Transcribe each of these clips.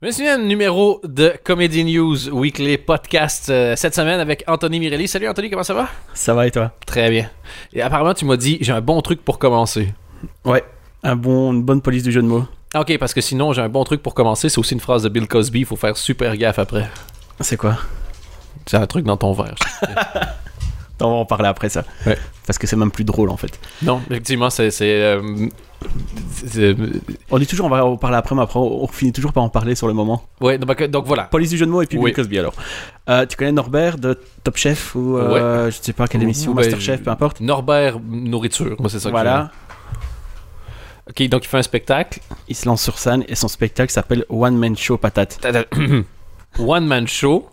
Un numéro de Comedy News Weekly Podcast euh, cette semaine avec Anthony Mirelli. Salut Anthony, comment ça va? Ça va et toi? Très bien. Et apparemment, tu m'as dit, j'ai un bon truc pour commencer. Ouais. Un bon, une bonne police du jeu de mots. Ok, parce que sinon, j'ai un bon truc pour commencer. C'est aussi une phrase de Bill Cosby. Il faut faire super gaffe après. C'est quoi? C'est un truc dans ton verre. On va en parler après ça. Ouais. Parce que c'est même plus drôle en fait. non, effectivement, c'est. euh, c'est- On dit toujours on va en parler après, mais après on finit toujours par en parler sur le moment. ouais, donc, donc voilà. Police du jeu de mots et puis Oui. Bill Cosby alors. Euh, tu connais Norbert de Top Chef ou euh, je sais pas quelle émission, ben, Masterchef, peu importe. Norbert Nourriture. Moi, c'est ça que Voilà, Ok, donc il fait un spectacle. il se lance sur scène et son spectacle s'appelle One Man Show Patate. One Man Show.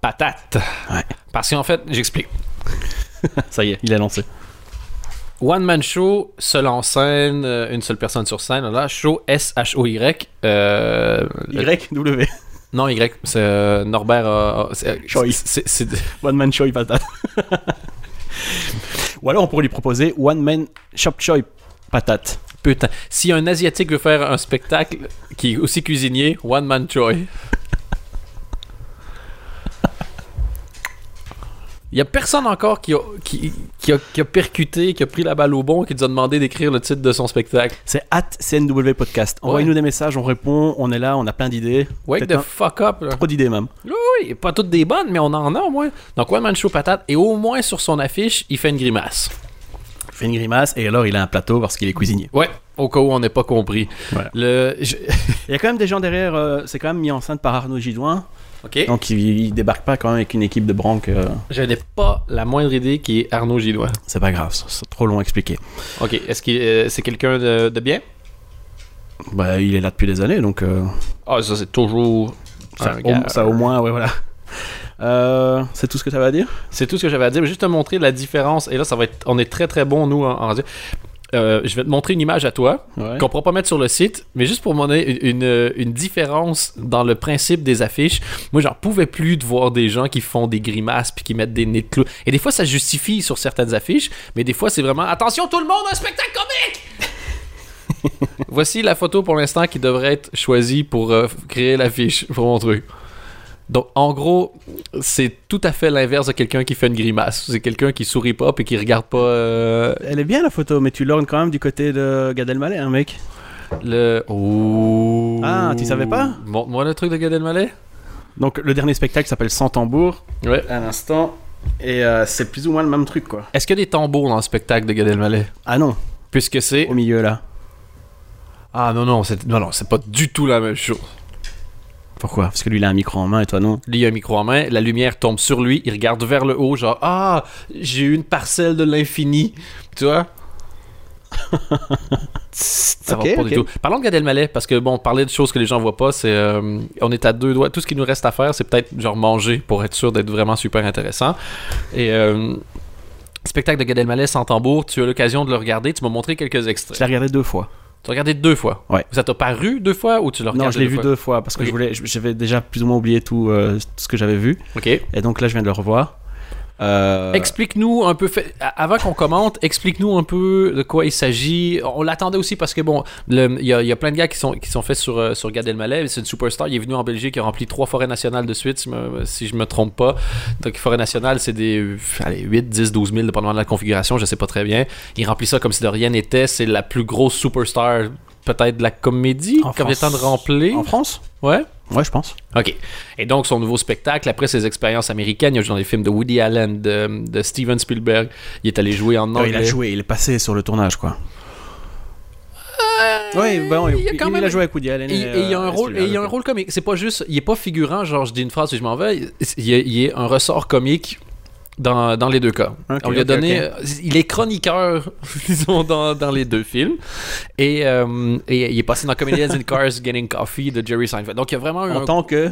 Patate. Ouais. Parce qu'en fait, j'explique. Ça y est, il est lancé. One Man Show, seul en scène, euh, une seule personne sur scène. Là, show S-H-O-Y. Euh, le- Y, W. non, Y. C'est euh, Norbert. euh, c'est- Choi. c'est- One Man Show Patate. ou alors on pourrait lui proposer One Man Shop Choy Patate. Putain. Si un Asiatique veut faire un spectacle qui est aussi cuisinier, One Man Choi. Il y a personne encore qui a, qui, qui a, qui a percuté, qui a pris la balle au bon, qui nous a demandé d'écrire le titre de son spectacle. C'est at CNW Podcast. Envoyez-nous des messages, on répond, on est là, on a plein d'idées. Wake the fuck up, là. Trop d'idées même. Oui, oui, pas toutes des bonnes, mais on en a au moins. Donc, One Man Show Patate, et au moins sur son affiche, il fait une grimace. Il fait une grimace et alors il a un plateau parce qu'il est cuisinier. Ouais, au cas où on n'est pas compris. Voilà. Le... je- Il y a quand même des gens derrière, euh, c'est quand même mis en scène par Arnaud Gidouin. Donc il, il débarque pas quand même avec une équipe de branques. euh, Je n'ai pas la moindre idée qui est Arnaud Gillois. c'est pas grave, c'est- trop long à expliquer. Ok, est-ce que euh, c'est quelqu'un de, de bien? Bah, il est là depuis des années donc Ah, euh, ça c'est toujours ça, un au, gars. ça au moins, ouais, voilà. Euh, c'est tout ce que ça va dire? C'est tout ce que j'avais à dire. mais Juste te montrer la différence. Et là, ça va être. On est très très bon, nous, en, en radio. Euh, je vais te montrer une image à toi Ouais. qu'on pourra pas mettre sur le site, mais juste pour montrer une, une, une différence dans le principe des affiches. Moi, j'en pouvais plus de voir des gens qui font des grimaces puis qui mettent des nez de clous. Et des fois, ça justifie sur certaines affiches, mais des fois, c'est vraiment attention tout le monde, un spectacle comique. Voici la photo pour l'instant qui devrait être choisie pour euh, créer l'affiche pour mon truc. Donc, en gros, c'est tout à fait l'inverse de quelqu'un qui fait une grimace. C'est quelqu'un qui sourit pas puis qui regarde pas euh, Elle est bien la photo, mais tu l'ornes quand même du côté de Gad Elmaleh, hein, mec. le. Oh. Ah, tu savais pas? Montre-moi le truc de Gad Elmaleh. Donc le dernier spectacle s'appelle Sans tambour. Ouais. À l'instant. Et euh, c'est plus ou moins le même truc, quoi. Est-ce qu'il y a des tambours dans le spectacle de Gad Elmaleh? Ah non, Puisque c'est. au milieu là. Ah non, non, c'est non, non, c'est pas du tout la même chose. Pourquoi? Parce que lui il a un micro en main et toi non? Lui, il a un micro en main, la lumière tombe sur lui, il regarde vers le haut, genre Ah, j'ai eu une parcelle de l'infini. Tu vois? Ça va pas ok. du tout. Parlons de Gad Elmaleh, parce que bon, parler de choses que les gens voient pas, c'est. euh, on est à deux doigts. Tout ce qui nous reste à faire, c'est peut-être genre manger pour être sûr d'être vraiment super intéressant. Et. euh, Spectacle de Gad Elmaleh sans tambour, tu as l'occasion de le regarder, tu m'as montré quelques Je extraits. l'ai regardé deux fois. Tu as regardé deux fois. Ouais. Ça t'a paru deux fois ou tu l'as regardé Non, je l'ai vu fois? deux fois parce que je voulais, j'avais déjà plus ou moins oublié tout, euh, tout ce que j'avais vu. Ok. Et donc là, je viens de le revoir. Euh, Explique-nous un peu, avant qu'on commente, explique-nous un peu de quoi il s'agit. On l'attendait aussi parce que, bon, le- il y, a- il y a plein de gars qui sont, qui sont faits sur, euh, sur Gad Elmaleh. C'est une superstar. Il est venu en Belgique, il a rempli trois forêts nationales de suite, si, me- si je me trompe pas. Donc, forêt nationale, c'est des allez, 8, 10, 12 000, dépendamment de la configuration, je sais pas très bien. Il remplit ça comme si de rien n'était. C'est la plus grosse superstar, peut-être, de la comédie, En comme il est temps de remplir. En France? Ouais. Ouais, je pense. OK. Et donc, son nouveau spectacle, après ses expériences américaines, il a joué dans les films de Woody Allen, de, de Steven Spielberg. Il est allé jouer en anglais. il a joué, il est passé sur le tournage, quoi. oui, bon, il a quand il même- a joué avec Woody Allen. Et, et il y a un euh, rôle, et il y a un rôle comique. C'est pas juste, il est pas figurant, genre je dis une phrase et je m'en vais. Il y a, il y a un ressort comique dans, dans les deux cas. On lui a donné, il est chroniqueur, disons, dans, dans les deux films. Et, euh, et il est passé dans Comedians in Cars Getting Coffee de Jerry Seinfeld. Donc il y a vraiment eu En un- tant que.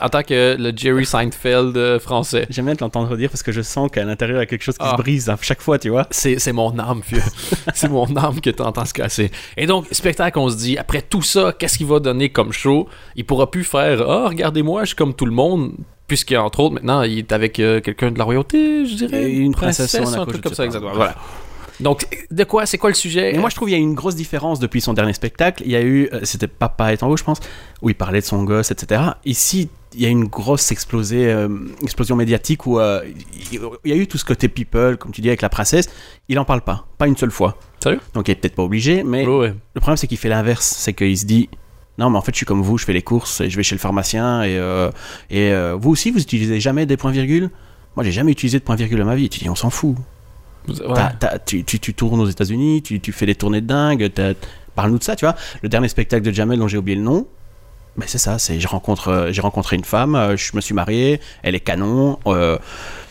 En tant que le Jerry Seinfeld euh, français. J'aime bien te l'entendre dire parce que je sens qu'à l'intérieur, il y a quelque chose qui Ah. se brise à chaque fois, tu vois. C'est, mon âme, vieux. c'est mon âme que t'entends se casser. Et donc, spectacle, on se dit, après tout ça, qu'est-ce qu'il va donner comme show? Il pourra plus faire, ah, regardez-moi, je suis comme tout le monde. Puisqu'entre autres, maintenant, il est avec euh, quelqu'un de la royauté, je dirais. Une princesse, un a quoi, truc comme ça, exactement. Voilà. Donc, de quoi C'est quoi le sujet? Et moi, je trouve qu'il y a une grosse différence depuis son dernier spectacle. Il y a eu, euh, c'était Papa est en haut, je pense, où il parlait de son gosse, etc. Ici, il y a une grosse explosée, euh, explosion médiatique où euh, il y a eu tout ce côté people, comme tu dis, avec la princesse. Il en parle pas, pas une seule fois. Sérieux? Donc, il est peut-être pas obligé, mais ouais. le problème, c'est qu'il fait l'inverse. C'est qu'il se dit. Non, mais en fait, je suis comme vous, je fais les courses et je vais chez le pharmacien. Et, euh, et vous aussi, vous utilisez jamais des points-virgules Moi, j'ai jamais utilisé de points-virgules dans ma vie. Tu dis, on s'en fout. Ouais. Tu, tu, tu tournes aux États-Unis, tu, tu fais des tournées de dingue. Parle-nous de ça, tu vois. Le dernier spectacle de Jamel dont j'ai oublié le nom, ben c'est ça. C'est euh, j'ai rencontré une femme, euh, je me suis marié, elle est canon. euh,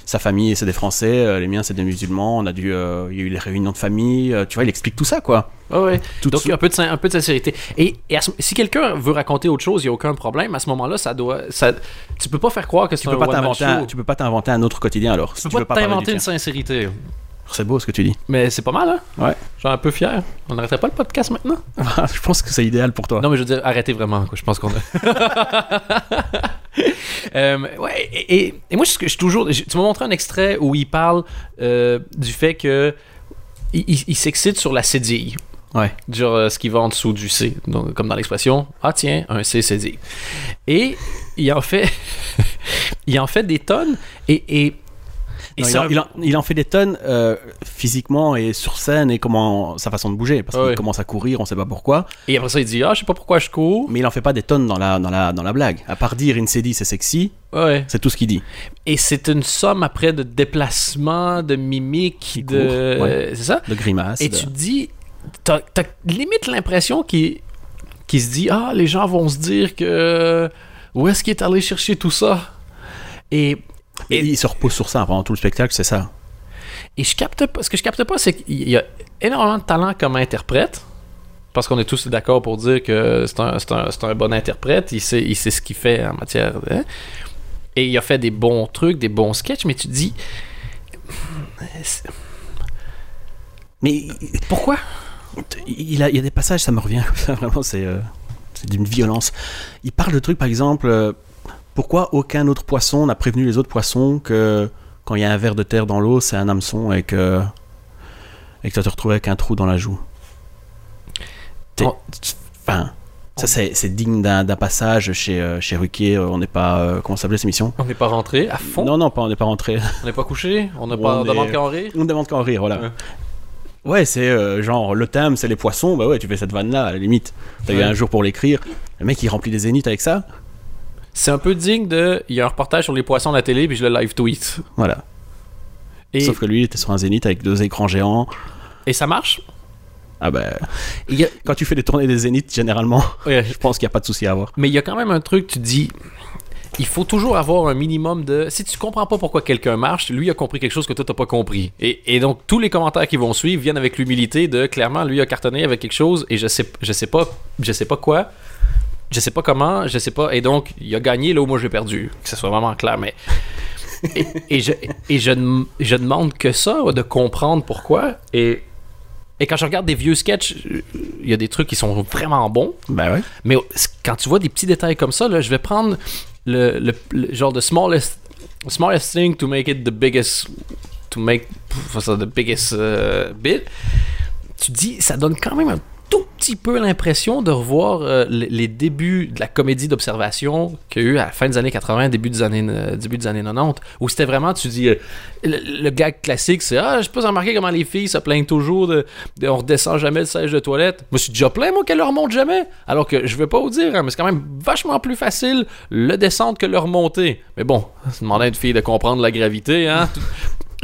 sa famille, c'est des Français, euh, les miens, c'est des musulmans. On a dû, euh, il y a eu les réunions de famille. tu vois, il explique tout ça, quoi. Ouais, ouais. Tout Donc, un peu de, un peu de sincérité. Et, et à ce- si quelqu'un veut raconter autre chose, il n'y a aucun problème. À ce moment-là, ça doit. Ça, tu peux pas faire croire que c'est un peux pas one-man t'inventer, un, tu peux pas t'inventer un autre quotidien alors. si Tu tu peux pas t'inventer une sincérité. C'est beau ce que tu dis. Mais c'est pas mal, hein? Ouais. Je suis un peu fier. On n'arrêterait pas le podcast maintenant? je pense que c'est idéal pour toi. Non, mais je veux dire, arrêtez vraiment. Quoi. Je pense qu'on a. Euh, ouais, et, et- et moi, je, suis toujours. je- tu m'as montré un extrait où il parle euh, du fait que. Il, il- il s'excite sur la cédille. Ouais. Genre euh, ce qui va en dessous du C. Donc, comme dans l'expression Ah, tiens, un C cédille. Et il en fait. il en fait des tonnes. Et. et, et Non, il, en, un- il en- il en fait des tonnes euh, physiquement et sur scène et comment sa façon de bouger parce qu'il Ouais. commence à courir, on sait pas pourquoi. et après ça, il dit Ah, je sais pas pourquoi je cours. Mais il en fait pas des tonnes dans la dans la dans la blague. À part dire Incedi c'est sexy, Ouais. c'est tout ce qu'il dit. Et c'est une somme après de déplacements, de mimiques, de. ouais. C'est ça? De grimaces. Et de- tu dis, t'as, limite l'impression qu'il, qu'il se dit, ah, les gens vont se dire que. Où est-ce qu'il est allé chercher tout ça? Et, Et il se repose sur ça pendant tout le spectacle, c'est ça. et je capte pas. Ce que je capte pas, c'est qu'il y a énormément de talent comme interprète. Parce qu'on est tous d'accord pour dire que c'est un, c'est un- c'est un bon interprète. Il sait, il sait ce qu'il fait en matière. de- Et il a fait des bons trucs, des bons sketchs, mais tu te dis. Mais Pourquoi? il a, il y a des passages, ça me revient vraiment, c'est euh, c'est d'une violence. Il parle de trucs, par exemple, euh, pourquoi aucun autre poisson n'a prévenu les autres poissons que quand il y a un ver de terre dans l'eau, c'est un hameçon et que, et que tu vas te retrouver avec un trou dans la joue? Oh. Enfin, ça c'est digne d'un passage chez, euh, chez Ruquier, euh, on n'est pas... euh, comment s'appelait cette émission? On n'est pas rentré à fond? Non, non, pas, on n'est pas rentré. On n'est pas couché? On n'a pas on demande qu'à en rire? On ne demande qu'à en rire, voilà. Ouais. Ouais, c'est euh, genre le thème, c'est les poissons. Bah ouais, tu fais cette vanne là, à la limite. T'as eu Ouais. un jour pour l'écrire. Le mec, il remplit des zéniths avec ça. C'est un peu digne de. Il y a un reportage sur les poissons à la télé, puis je le live tweet. Voilà. Et, Sauf que lui, il était sur un zénith avec deux écrans géants. et ça marche? Ah a- quand tu fais des tournées des zéniths, généralement, ouais, je pense qu'il n'y a pas de souci à avoir. Mais il y a quand même un truc, tu dis. Il faut toujours avoir un minimum de. Si tu comprends pas pourquoi quelqu'un marche, lui a compris quelque chose que toi t'as pas compris. Et, et donc tous les commentaires qui vont suivre viennent avec l'humilité de clairement lui a cartonné avec quelque chose et je sais je sais pas je sais pas quoi, je sais pas comment, je sais pas et donc il a gagné là où moi j'ai perdu. Que ce soit vraiment clair, mais et, et je et je, ne- je demande que ça de comprendre pourquoi et et quand je regarde des vieux sketchs, il y a des trucs qui sont vraiment bons. Bah ouais. Mais quand tu vois des petits détails comme ça, là, je vais prendre le, le- le genre de smallest, smallest thing to make it the biggest, to make the biggest euh, bit. Tu dis, ça donne quand même un tout petit peu l'impression de revoir euh, les, débuts de la comédie d'observation qu'il y a eu à la fin des années 80, début des années, euh, début des années 90, où c'était vraiment, tu dis, euh, le, gag classique, c'est Ah, je sais pas remarqué comment les filles se plaignent toujours de, on redescend jamais le siège de toilette. Moi, je suis déjà plein, moi, qu'elle le remonte jamais. Alors que je vais pas vous dire, hein, mais c'est quand même vachement plus facile le descendre que le remonter. Mais bon, demander à une fille de comprendre la gravité, hein.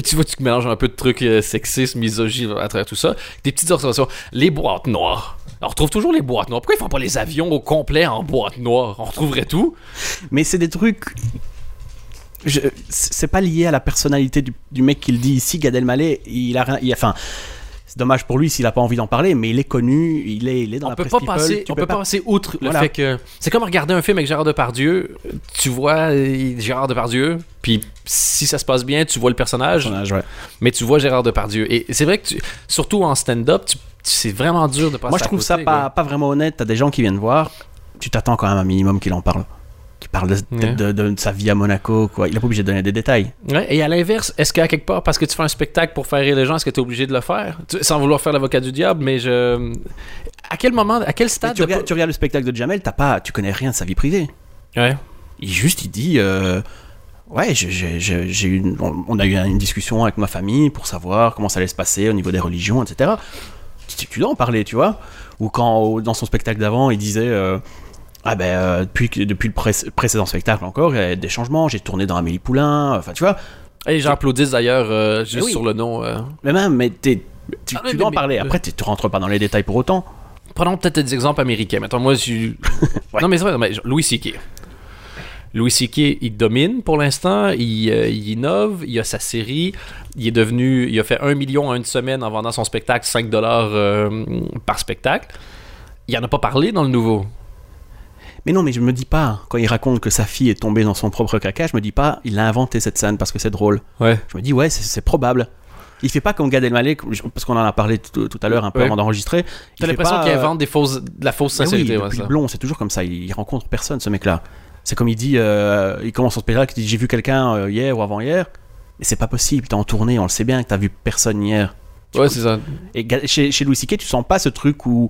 Tu vois, tu mélanges un peu de trucs euh, sexistes, misogynes à travers tout ça. Des petites observations. Les boîtes noires. On retrouve toujours les boîtes noires. Pourquoi ils font pas les avions au complet en boîte noire? On retrouverait tout. Mais c'est des trucs. C'est pas lié à la personnalité du, du mec qui le dit ici, Gad Elmaleh. Il a rien. il a- Enfin, c'est dommage pour lui s'il a pas envie d'en parler, mais il est connu, il est, il est dans on la peut presse pas people, passer, on peut pas passer outre le Voilà. fait que c'est comme regarder un film avec Gérard Depardieu. Tu vois Gérard Depardieu, puis si ça se passe bien, tu vois le personnage, personnage, ouais. mais tu vois Gérard Depardieu. Et c'est vrai que tu- surtout en stand-up, c'est vraiment dur de passer. Moi, je à trouve côté, ça pas, pas vraiment honnête. T'as des gens qui viennent voir, tu t'attends quand même un minimum qu'il en parle. Parle de, Ouais. de- de- de sa vie à Monaco, quoi. Il est pas obligé de donner des détails. Ouais, et à l'inverse, est-ce qu'à quelque part, parce que tu fais un spectacle pour faire rire les gens, est-ce que tu es obligé de le faire? Tu- Sans vouloir faire l'avocat du diable, mais je. À quel moment, à quel stade tu, de regardes, tu regardes le spectacle de Jamel, t'as pas, tu connais rien de sa vie privée. Ouais. Il juste, il dit, euh, ouais, j'ai- eu une- on, a eu une discussion avec ma famille pour savoir comment ça allait se passer au niveau des religions, etc. Tu, tu dois en parler, tu vois. Ou quand, dans son spectacle d'avant, il disait, euh, ah ben, euh, depuis, depuis le pré- précédent spectacle encore, il y a des changements, j'ai tourné dans Amélie Poulain, enfin, tu vois. Et les gens applaudissent d'ailleurs euh, juste oui. sur le nom. euh. Mais même, mais t'es- tu, Ah, tu dois en parler. Après, tu rentres pas dans les détails pour autant. Prenons peut-être des exemples américains. Mettons, moi, je. Ouais. Non, mais c'est vrai, mais Louis C.K. Louis C.K. il domine pour l'instant, il, euh, il innove, il a sa série, il est devenu, il a fait 1 million en une semaine en vendant son spectacle 5 dollars euh, par spectacle. Il en a pas parlé dans le nouveau. Mais non, mais je me dis pas, quand il raconte que sa fille est tombée dans son propre caca, je me dis pas, il a inventé cette scène parce que c'est drôle. Ouais. Je me dis, ouais, c'est- probable. Il fait pas comme Gad Elmaleh, parce qu'on en a parlé tout, tout à l'heure un peu Ouais. avant d'enregistrer. T'as l'impression pas, qu'il euh, invente des fausses, de la fausse mais oui, sincérité. ouais, ça. blond, c'est toujours comme ça. Il, il rencontre personne, ce mec-là. C'est comme il dit, euh, il commence son spectacle, il dit, j'ai vu quelqu'un euh, hier ou avant-hier. Mais c'est pas possible, t'es en tournée, on le sait bien que t'as vu personne hier. Ouais, c'est ça. Et chez, chez Louis C.K., tu sens pas ce truc où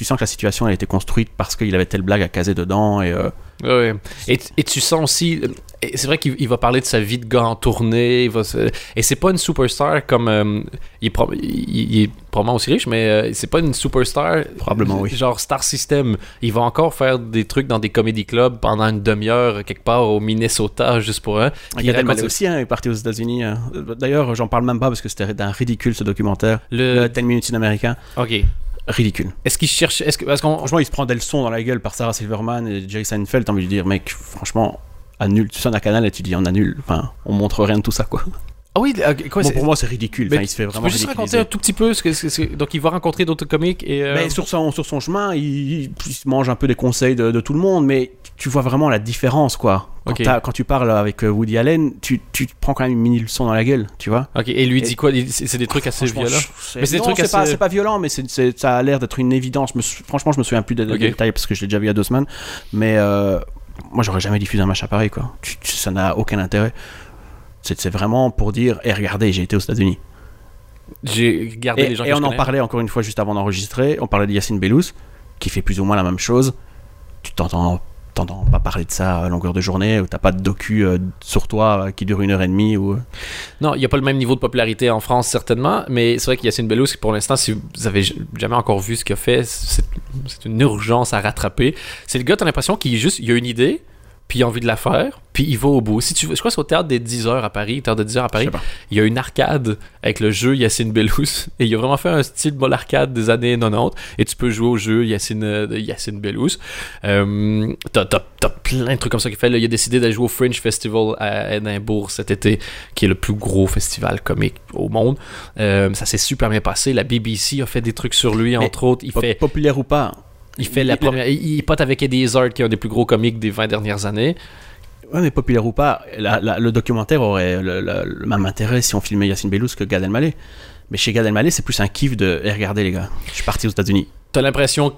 tu sens que la situation a été construite parce qu'il avait telle blague à caser dedans et euh, Ouais. Et, tu- et tu sens aussi. et C'est vrai qu'il il va parler de sa vie de gars en tournée. Il va et c'est pas une superstar comme. euh, il, est pro- il- il est probablement aussi riche, mais euh, c'est pas une superstar. Probablement, oui. Genre Star System. Il va encore faire des trucs dans des comédie clubs pendant une demi-heure quelque part au Minnesota juste pour un. Puis il Elmaleh raconte- aussi hein, est parti aux États-Unis. hein. D'ailleurs, j'en parle même pas parce que c'était d'un ridicule ce documentaire. Le... Le 10 minutes in America, Ok. Ridicule. Est-ce qu'il cherche. Est-ce que... Parce. Franchement, il se prend des leçons dans la gueule par Sarah Silverman et Jerry Seinfeld. T'as envie de dire, mec, franchement, annule. Tu sonnes à Canal et tu dis, on annule. Enfin, on montre rien de tout ça, quoi. Ah oui, quoi, Bon, c'est- pour moi, c'est ridicule. Enfin, il se fait Tu vraiment peux juste raconter un tout petit peu ce que, ce donc il va rencontrer d'autres comiques et euh, Mais sur son, sur son chemin, il, il- il se mange un peu des conseils de, de tout le monde, mais tu vois vraiment la différence, quoi. Quand, tu parles avec euh, Woody Allen, tu, tu te prends quand même une mini leçon dans la gueule, tu vois. ok et lui dit Et- quoi? Il- c'est des trucs assez violents je- Mais c'est des non, trucs pas, c'est pas violent, mais ça a l'air d'être une évidence. Je franchement, je me souviens plus des détails parce que je l'ai déjà vu il y a deux semaines. Mais euh, moi, j'aurais jamais diffusé un match pareil, quoi. Tu- tu- ça n'a aucun intérêt. C'est, vraiment pour dire, et regardez, j'ai été aux États-Unis. J'ai gardé Et, les gens et que on je en connais. parlait encore une fois juste avant d'enregistrer. On parlait de Yacine Bellous, qui fait plus ou moins la même chose. Tu t'entends, t'entends pas parler de ça à longueur de journée, ou t'as pas de docu euh, sur toi euh, qui dure une heure et demie. Ou... Non, il n'y a pas le même niveau de popularité en France, certainement, mais c'est vrai qu'il y a Yacine Bellous, pour l'instant, si vous avez jamais encore vu ce qu'il a fait, c'est c'est une urgence à rattraper. C'est le gars, t'as l'impression qu'il juste, il a une idée, puis il a envie de la faire, puis il va au bout. Si tu, veux- je crois que c'est au théâtre des 10 heures à Paris, théâtre de 10 heures à Paris, il y a une arcade avec le jeu Yacine Bellous, et il a vraiment fait un style mol arcade des années 90, et tu peux jouer au jeu Yacine, euh, Yacine Bellous. Euh, t'as, t'as- t'as plein de trucs comme ça qu'il fait. Là, il a décidé d'aller jouer au Fringe Festival à Édimbourg cet été, qui est le plus gros festival comique au monde. Euh, ça s'est super bien passé. La BBC a fait des trucs sur lui, Mais entre autres. Il fait, Populaire ou pas, il fait la première. Il, il pote avec Eddie Izzard, qui est un des plus gros comiques des 20 dernières années. Ouais, mais populaire ou pas, la- la- le documentaire aurait le, le- le même intérêt si on filmait Yacine Bellous que Gad Elmaleh. Mais chez Gad Elmaleh, c'est plus un kiff de eh, regardez les gars, je suis parti aux États-Unis T'as l'impression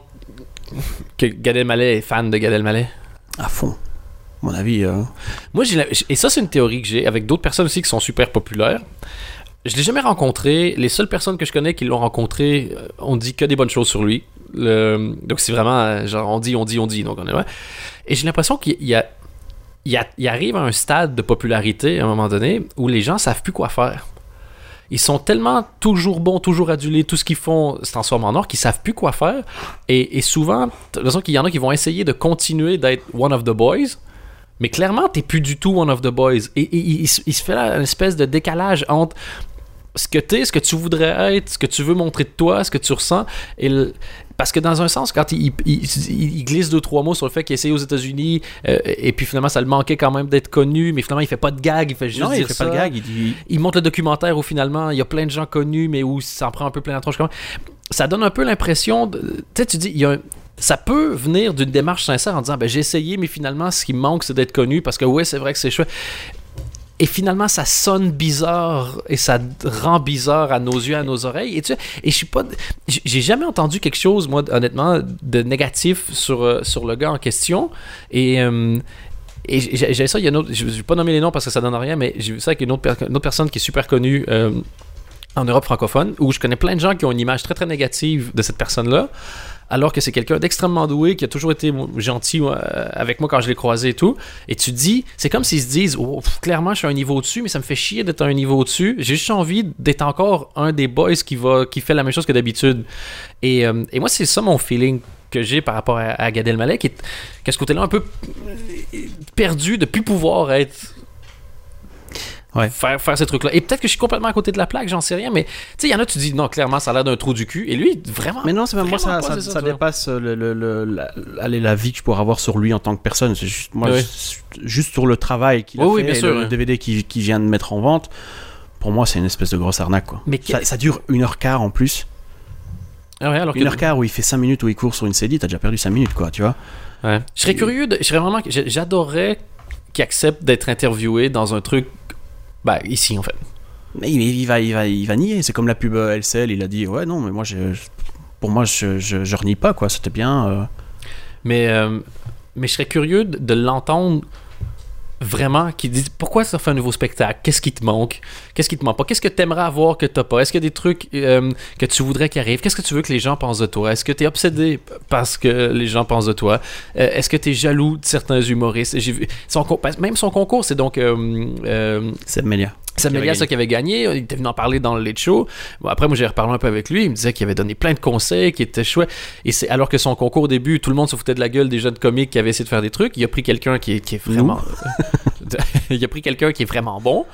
que Gad Elmaleh est fan de Gad Elmaleh? à fond. À mon avis, euh, Moi, j'ai la- et ça, c'est une théorie que j'ai avec d'autres personnes aussi qui sont super populaires. Je l'ai jamais rencontré. Les seules personnes que je connais qui l'ont rencontré, euh, on dit que des bonnes choses sur lui. Donc c'est vraiment euh, genre on dit, on dit, on dit. Donc on est. Et j'ai l'impression qu'il y a, il a- arrive à un stade de popularité à un moment donné où les gens savent plus quoi faire. Ils sont tellement toujours bons, toujours adulés, tout ce qu'ils font se transforme en or qu'ils savent plus quoi faire. Et, souvent, t'as l'impression qu'il y en a qui vont essayer de continuer d'être one of the boys, mais clairement, t'es plus du tout one of the boys. Et, il se fait là une espèce de décalage entre ce que t'es, ce que tu voudrais être, ce que tu veux montrer de toi, ce que tu ressens. Et le- Parce que dans un sens, quand il, il- il- il glisse deux, trois mots sur le fait qu'il a essayé aux États-Unis, euh, et puis finalement, ça le manquait quand même d'être connu, mais finalement, il fait pas de gag, il fait juste non, il dire fait ça. pas le gag, il dit Il montre le documentaire où finalement, il y a plein de gens connus, mais où ça en prend un peu plein la tronche. quand même. Ça donne un peu l'impression. de- Tu sais, tu dis, il y a un- ça peut venir d'une démarche sincère en disant ben, j'ai essayé, mais finalement, ce qui me manque, c'est d'être connu parce que, ouais, c'est vrai que c'est chouette. Et finalement, ça sonne bizarre et ça rend bizarre à nos yeux, à nos oreilles. Et, tu et je suis pas. j'ai- jamais entendu quelque chose, moi, honnêtement, de négatif sur, euh, sur le gars en question. Et. euh, Et j'ai ça, il y a une autre, je ne vais pas nommer les noms parce que ça donne rien, mais j'ai vu ça avec une autre, per- une autre personne qui est super connue euh, en Europe francophone, où je connais plein de gens qui ont une image très très négative de cette personne-là, alors que c'est quelqu'un d'extrêmement doué, qui a toujours été gentil euh, avec moi quand je l'ai croisé et tout. Et tu dis, c'est comme s'ils se disent, Oh, clairement je suis à un niveau au-dessus, mais ça me fait chier d'être à un niveau au-dessus. J'ai juste envie d'être encore un des boys qui, va, qui fait la même chose que d'habitude. Et, euh, moi, c'est ça mon feeling que j'ai par rapport à, à Gad qui est, a ce côté-là un peu perdu de plus pouvoir être Ouais. faire, faire ces trucs-là. Et peut-être que je suis complètement à côté de la plaque, j'en sais rien, mais tu sais, il y en a, tu dis, non, clairement, ça a l'air d'un trou du cul. Et lui, vraiment. Mais non, c'est même moi, ça, pas, ça, c'est ça, ça tu vois. dépasse le, le, le- la, allez, la vie que je pourrais avoir sur lui en tant que personne. C'est juste, moi, Ouais. je- juste sur le travail qu'il a Oui, oui, fait, bien et sûr, le, DVD qu'il qu'il vient de mettre en vente. Pour moi, c'est une espèce de grosse arnaque. Quoi. Mais ça, dure une heure quart en plus. Ah ouais, alors que- Une heure quart où il fait 5 minutes où il court sur une CD, t'as déjà perdu 5 minutes, quoi, tu vois. Ouais. Je serais curieux, de, je serais vraiment, j'adorerais qu'il accepte d'être interviewé dans un truc, ben, ici en fait. Mais il, va, il, va, il va nier. C'est comme la pub euh, LCL, il a dit Ouais, non, mais moi, je, pour moi, je, je, je renie pas, quoi. C'était bien. euh. Mais, euh, mais je serais curieux de l'entendre vraiment qui dit pourquoi ça fait un nouveau spectacle? Qu'est-ce qui te manque? Qu'est-ce qui te manque pas? Qu'est-ce que tu aimerais avoir que t'as pas? Est-ce qu'il y a des trucs euh, que tu voudrais qui arrivent qu'est-ce que tu veux que les gens pensent de toi? Est-ce que tu es obsédé parce que les gens pensent de toi? Euh, est-ce que tu jaloux de certains humoristes? J'ai vu même son concours c'est donc euh, euh, C'est Melia. Mélias ça qui avait gagné. Il était venu en parler dans le Late Show. Bon, après, moi, j'ai reparlé un peu avec lui. Il me disait qu'il avait donné plein de conseils, qui étaient chouettes. Et c'est alors que son concours au début, tout le monde se foutait de la gueule des jeunes comiques qui avaient essayé de faire des trucs. Il a pris quelqu'un qui est, qui est vraiment. il a pris quelqu'un qui est vraiment bon.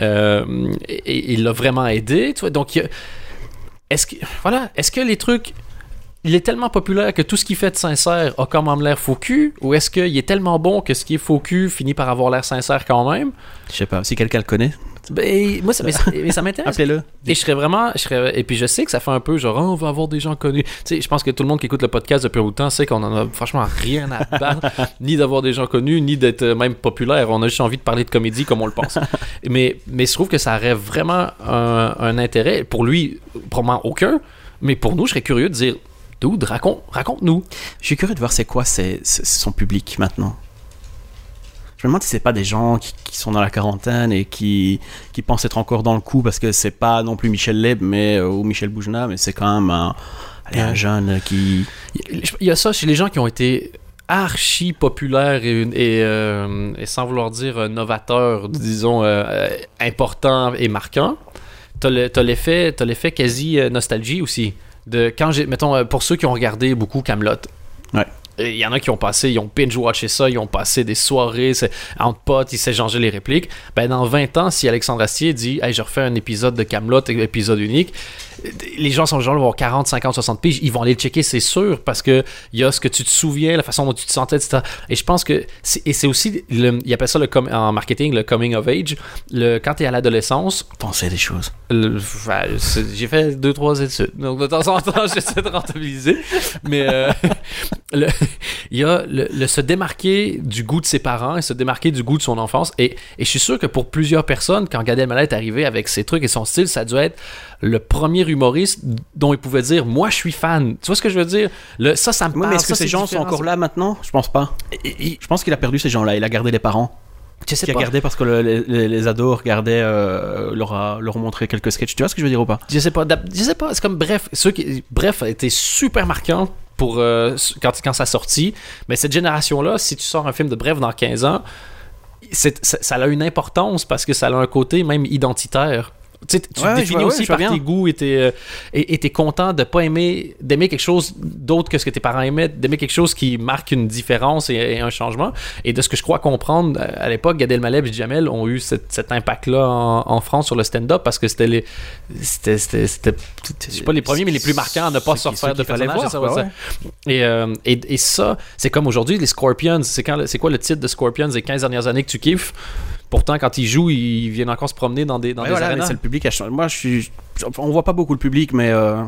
Euh, et, il l'a vraiment aidé. Tu vois. Donc, a- est-ce que, voilà, est-ce que les trucs. Il est tellement populaire que tout ce qu'il fait de sincère a quand même l'air faux cul? Ou est-ce qu'il est tellement bon que ce qui est faux cul finit par avoir l'air sincère quand même? Je sais pas, si quelqu'un le connaît, ben, moi, ça, mais, ça- mais ça m'intéresse. appelez-le. Et je serais vraiment. Je serais, et puis je sais que ça fait un peu genre, Ah, on va avoir des gens connus. Tu sais, je pense que tout le monde qui écoute le podcast depuis un bout de temps sait qu'on en a franchement rien à battre, ni d'avoir des gens connus, ni d'être euh, même populaire. On a juste envie de parler de comédie comme on le pense. mais, mais je trouve que ça aurait vraiment un, un intérêt. Pour lui, probablement aucun. Mais pour nous, je serais curieux de dire, Dude, raconte, raconte-nous. Je suis curieux de voir c'est quoi c'est- son public maintenant. Me demande si c'est pas des gens qui, qui sont dans la quarantaine et qui, qui pensent être encore dans le coup parce que c'est pas non plus Michel Leb mais, euh, ou Michel Boujna, mais c'est quand même un, allez, un jeune qui. Il y a ça chez les gens qui ont été archi populaires et, et, euh, et sans vouloir dire euh, novateurs, disons, euh, importants et marquants. T'as le- l'effet t'as l'effet quasi nostalgie aussi. De quand j'ai, mettons, pour ceux qui ont regardé beaucoup Camelot. Ouais. Il y en a qui ont passé, ils ont binge-watché ça, ils ont passé des soirées c'est- entre potes, ils s'échangeaient les répliques. Ben, dans 20 ans, si Alexandre Astier dit Hey, je refais un épisode de Camelot, épisode unique, les gens sont genre vont avoir 40, 50, 60 piges, ils vont aller le checker, c'est sûr, parce que il y a ce que tu te souviens, la façon dont tu te sentais, etc. Et je pense que, et c'est aussi, le, ils appellent ça le com- en marketing le coming of age. Le, quand tu es à l'adolescence, pensait des choses. j'ai fait deux, trois études. Donc, de temps en temps, j'essaie de rentabiliser. Mais euh, le- il y a le, le se démarquer du goût de ses parents et se démarquer du goût de son enfance. Et, et je suis sûr que pour plusieurs personnes, quand Gad Elmaleh est arrivé avec ses trucs et son style, ça a dû être le premier humoriste dont il pouvait dire Moi, je suis fan. Tu vois ce que je veux dire? Le, Ça, ça me Oui, parle. mais est-ce que ces gens sont encore là maintenant? Je pense pas. Je pense qu'il a perdu ces gens-là. Il a gardé les parents. Je sais Il a pas. gardé parce que le- les, les- ados regardaient, euh, leur, a, leur ont montré quelques sketchs. Tu vois ce que je veux dire ou pas? Je sais pas. Je sais pas. C'est comme bref. Ceux qui, bref a été super marquant pour euh, quand, quand ça sortit. Mais cette génération-là, si tu sors un film de bref dans 15 ans, ça a une importance parce que ça a un côté même identitaire. Tu Ouais, définis aussi ouais, par tes goûts et t'es euh, et et t'es content de pas aimer d'aimer quelque chose d'autre que ce que tes parents aimaient, d'aimer quelque chose qui marque une différence et, et un changement. Et de ce que je crois comprendre, euh, à l'époque, Gad Elmaleh et Jamel ont eu cet, cet impact-là en, en France sur le stand-up parce que c'était les c'était c'était c'était- je sais pas les premiers mais les plus marquants à ne pas se refaire de personnages, voir, ça. Et, euh, et, et ça, c'est comme aujourd'hui, les Scorpions. C'est quand c'est quoi le titre de Scorpions des 15 dernières années que tu kiffes? Pourtant, quand ils jouent, ils viennent encore se promener dans des, dans Ouais, des voilà, mais arénas. c'est le public. Moi, je suis. On voit pas beaucoup le public, mais. euh,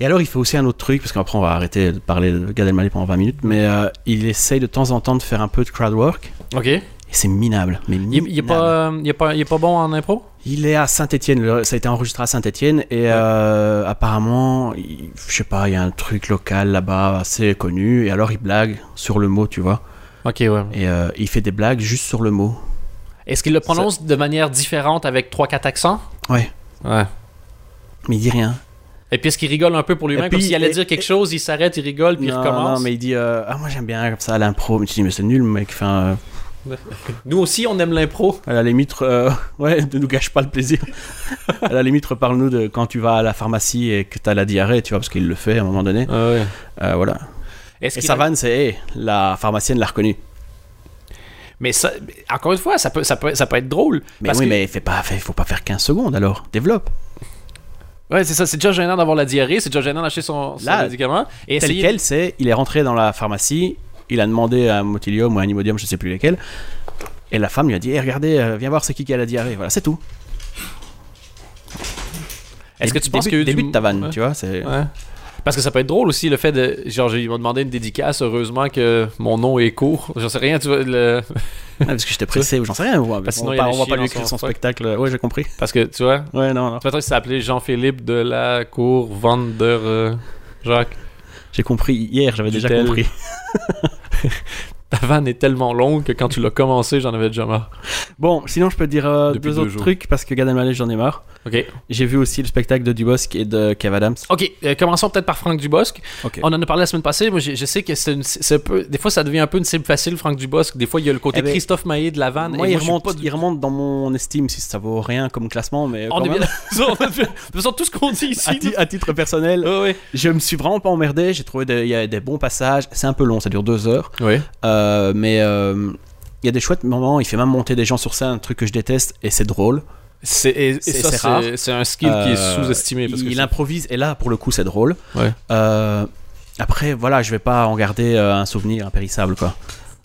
Et alors, il fait aussi un autre truc, parce qu'après, on va arrêter de parler de Gad Elmaleh pendant 20 minutes, mais euh, il essaye de temps en temps de faire un peu de crowd work, Ok. et c'est minable. Mais Il, il est minable. pas, euh, il est pas, il est pas bon en impro? Il est à Saint-Etienne, ça a été enregistré à Saint-Etienne, et euh, apparemment, il- je sais pas, il y a un truc local là-bas assez connu, et alors il blague sur le mot, tu vois. Ok, ouais. Et il fait des blagues juste sur le mot. Est-ce qu'il le prononce de manière différente avec 3-4 accents? Ouais. Ouais. Mais il dit rien. Et puis est-ce qu'il rigole un peu pour lui-même Comme s'il allait et- dire quelque chose, il s'arrête, il rigole, puis il recommence? non, mais il dit euh, Ah, moi j'aime bien comme ça l'impro. Mais tu dis Mais c'est nul, mec. Enfin, euh, Nous aussi, on aime l'impro. à la limite, euh, ouais, ne nous gâche pas le plaisir. à la limite, reparle-nous de quand tu vas à la pharmacie et que t'as la diarrhée, tu vois, parce qu'il le fait à un moment donné. ouais. Euh, voilà. Est-ce Et sa vanne, c'est Hey, la pharmacienne l'a reconnu. Mais ça, encore une fois, ça peut, ça peut, ça peut être drôle. Mais parce oui, que- mais fais pas, fais- faut pas faire 15 secondes alors. Développe. Ouais, c'est ça. C'est déjà gênant d'avoir la diarrhée, c'est déjà gênant d'acheter son, son Là, médicament. Et Tel essayer- quel, c'est il est rentré dans la pharmacie, il a demandé un motilium ou un imodium, je sais plus lesquels. Et la femme lui a dit Eh, regardez, euh, viens voir c'est qui qui a la diarrhée. Voilà, c'est tout. Est-ce que tu penses qu'il y a eu début du- de ta vanne, Ouais. tu vois c'est... Ouais. Parce que ça peut être drôle aussi, le fait de. Genre, ils m'ont demandé une dédicace, heureusement que mon nom est court. J'en sais rien, tu vois. le- Ah, parce que j'étais pressé ou j'en sais rien. moi. Parce on sinon, va on va chier pas lui écrire son spectacle. Ouais, j'ai compris. Parce que, tu vois, Ouais, non, non. qu'il s'appelait Jean-Philippe de la Cour Van der euh, Jacques. J'ai compris hier, j'avais déjà compris. Ta vanne est tellement longue que quand tu l'as commencé, j'en avais déjà marre. Bon, sinon je peux te dire euh, deux deux autres jours. trucs parce que Gad Elmaleh, j'en ai marre. Ok. J'ai vu aussi le spectacle de Dubosc et de Kev Adams. Ok, euh, commençons peut-être par Franck Dubosc. Ok. On en a parlé la semaine passée. Moi, je, je sais que c'est une- c'est un peu. Des fois, ça devient un peu une cible facile, Franck Dubosc. Des fois, il y a le côté Eh ben, Christophe Maé de la vanne. Moi, et il, remonte, pas du- il remonte dans mon estime si ça vaut rien comme classement, mais On quand est même, bien. De toute façon, tout ce qu'on dit ici. à, ti- à titre personnel, ouais. je me suis vraiment pas emmerdé. J'ai trouvé des- il y a des bons passages. C'est un peu long, ça dure deux heures, Ouais. Euh, mais euh, il y a des chouettes moments. Il fait même monter des gens sur scène, un truc que je déteste, et c'est drôle. C'est, et, et C'est- ça, c'est rare. c'est, un skill qui est Euh, sous-estimé. Parce il, que il c'est- improvise, et là, pour le coup, c'est drôle. Ouais. Euh, après, voilà, je vais pas en garder euh, un souvenir impérissable, quoi.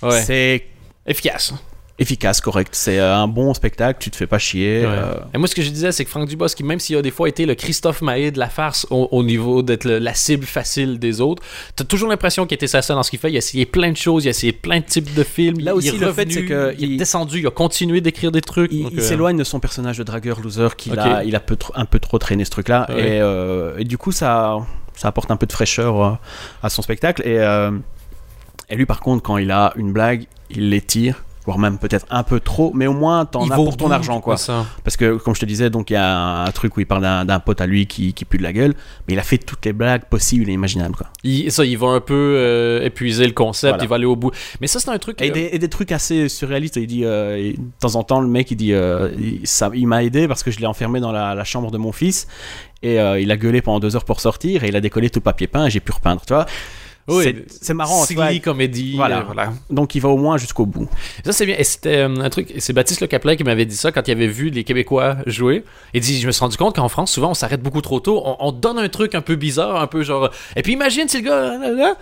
Ouais. C'est efficace. Efficace, correct. C'est euh, un bon spectacle, tu te fais pas chier. Ouais. euh, Et moi, ce que je disais, c'est que Franck Dubosc, qui, même s'il a des fois été le Christophe Maé de la farce au, au niveau d'être la cible facile des autres, t'as toujours l'impression qu'il était ça dans ce qu'il fait. Il a essayé plein de choses, il a essayé plein de types de films. Là il aussi, est le fait, revenu, que il est descendu, il a continué d'écrire des trucs. Il, euh, s'éloigne de son personnage de dragueur loser qu'il a, il a peu un peu trop traîné ce truc-là. Ouais. Et, euh, et du coup, ça, ça apporte un peu de fraîcheur à son spectacle. Et, et lui, par contre, quand il a une blague, il l'étire, voire même peut-être un peu trop, mais au moins, t'en il as pour ton argent, quoi. ça. Parce que, comme je te disais, donc il y a un, un truc où il parle d'un pote à lui qui, qui pue de la gueule, mais il a fait toutes les blagues possibles et imaginables, quoi. Il, ça, il va un peu euh, épuiser le concept, Voilà. il va aller au bout. Mais ça, c'est un truc. Et euh, des, et des trucs assez surréalistes. Il dit, euh, et de temps en temps, le mec, il dit, euh, il, ça- il m'a aidé parce que je l'ai enfermé dans la, la chambre de mon fils et euh, il a gueulé pendant deux heures pour sortir et il a décollé tout papier peint et j'ai pu repeindre, tu vois. Oui, c'est- c'est marrant. Silly comédie. Voilà. euh, voilà. Donc il va au moins jusqu'au bout. Ça, c'est bien. Et c'était euh, un truc. C'est Baptiste Le Caplin qui m'avait dit ça quand il avait vu les Québécois jouer. Il dit Je me suis rendu compte qu'en France, souvent, on s'arrête beaucoup trop tôt. On, on donne un truc un peu bizarre, un peu genre. Et puis imagine si le gars. là, là, là,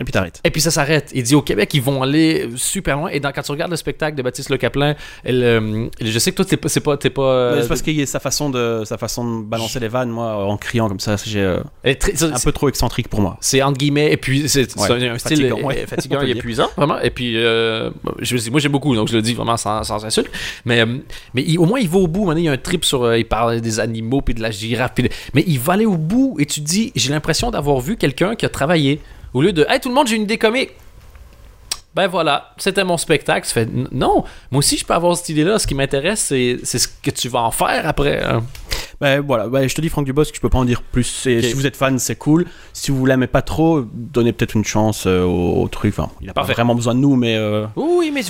Et puis t'arrêtes. Et puis ça s'arrête. Il dit au Québec, ils vont aller super loin. Et dans, quand tu regardes le spectacle de Baptiste Le Caplin, elle, euh, je sais que toi, t'es pas. C'est pas. T'es pas euh, Mais parce qu'il y a sa façon de sa façon de balancer les vannes, moi, en criant comme ça, j'ai euh, un peu trop excentrique pour moi. c'est entre guillemets et puis c'est c'est Ouais, un, style fatigant, ouais. fatigant et épuisant vraiment et puis euh, je me dis moi j'aime beaucoup donc je le dis vraiment sans, sans insulte mais mais il- au moins il va au bout maintenant il y a un trip sur il parle des animaux puis de la girafe puis de- mais il va aller au bout et tu dis j'ai l'impression d'avoir vu quelqu'un qui a travaillé au lieu de hey tout le monde j'ai une idée comique ben voilà, c'était mon spectacle. Non, moi aussi je peux avoir cette idée-là. Ce qui m'intéresse, c'est c'est ce que tu vas en faire après. hein. Ben voilà, ben, je te dis Franck Dubosc, je peux pas en dire plus. Si vous êtes fan, c'est cool. Si vous l'aimez pas trop, donnez peut-être une chance euh, au, au truc. Enfin, il a Parfait. pas vraiment besoin de nous, mais euh, Oui, mais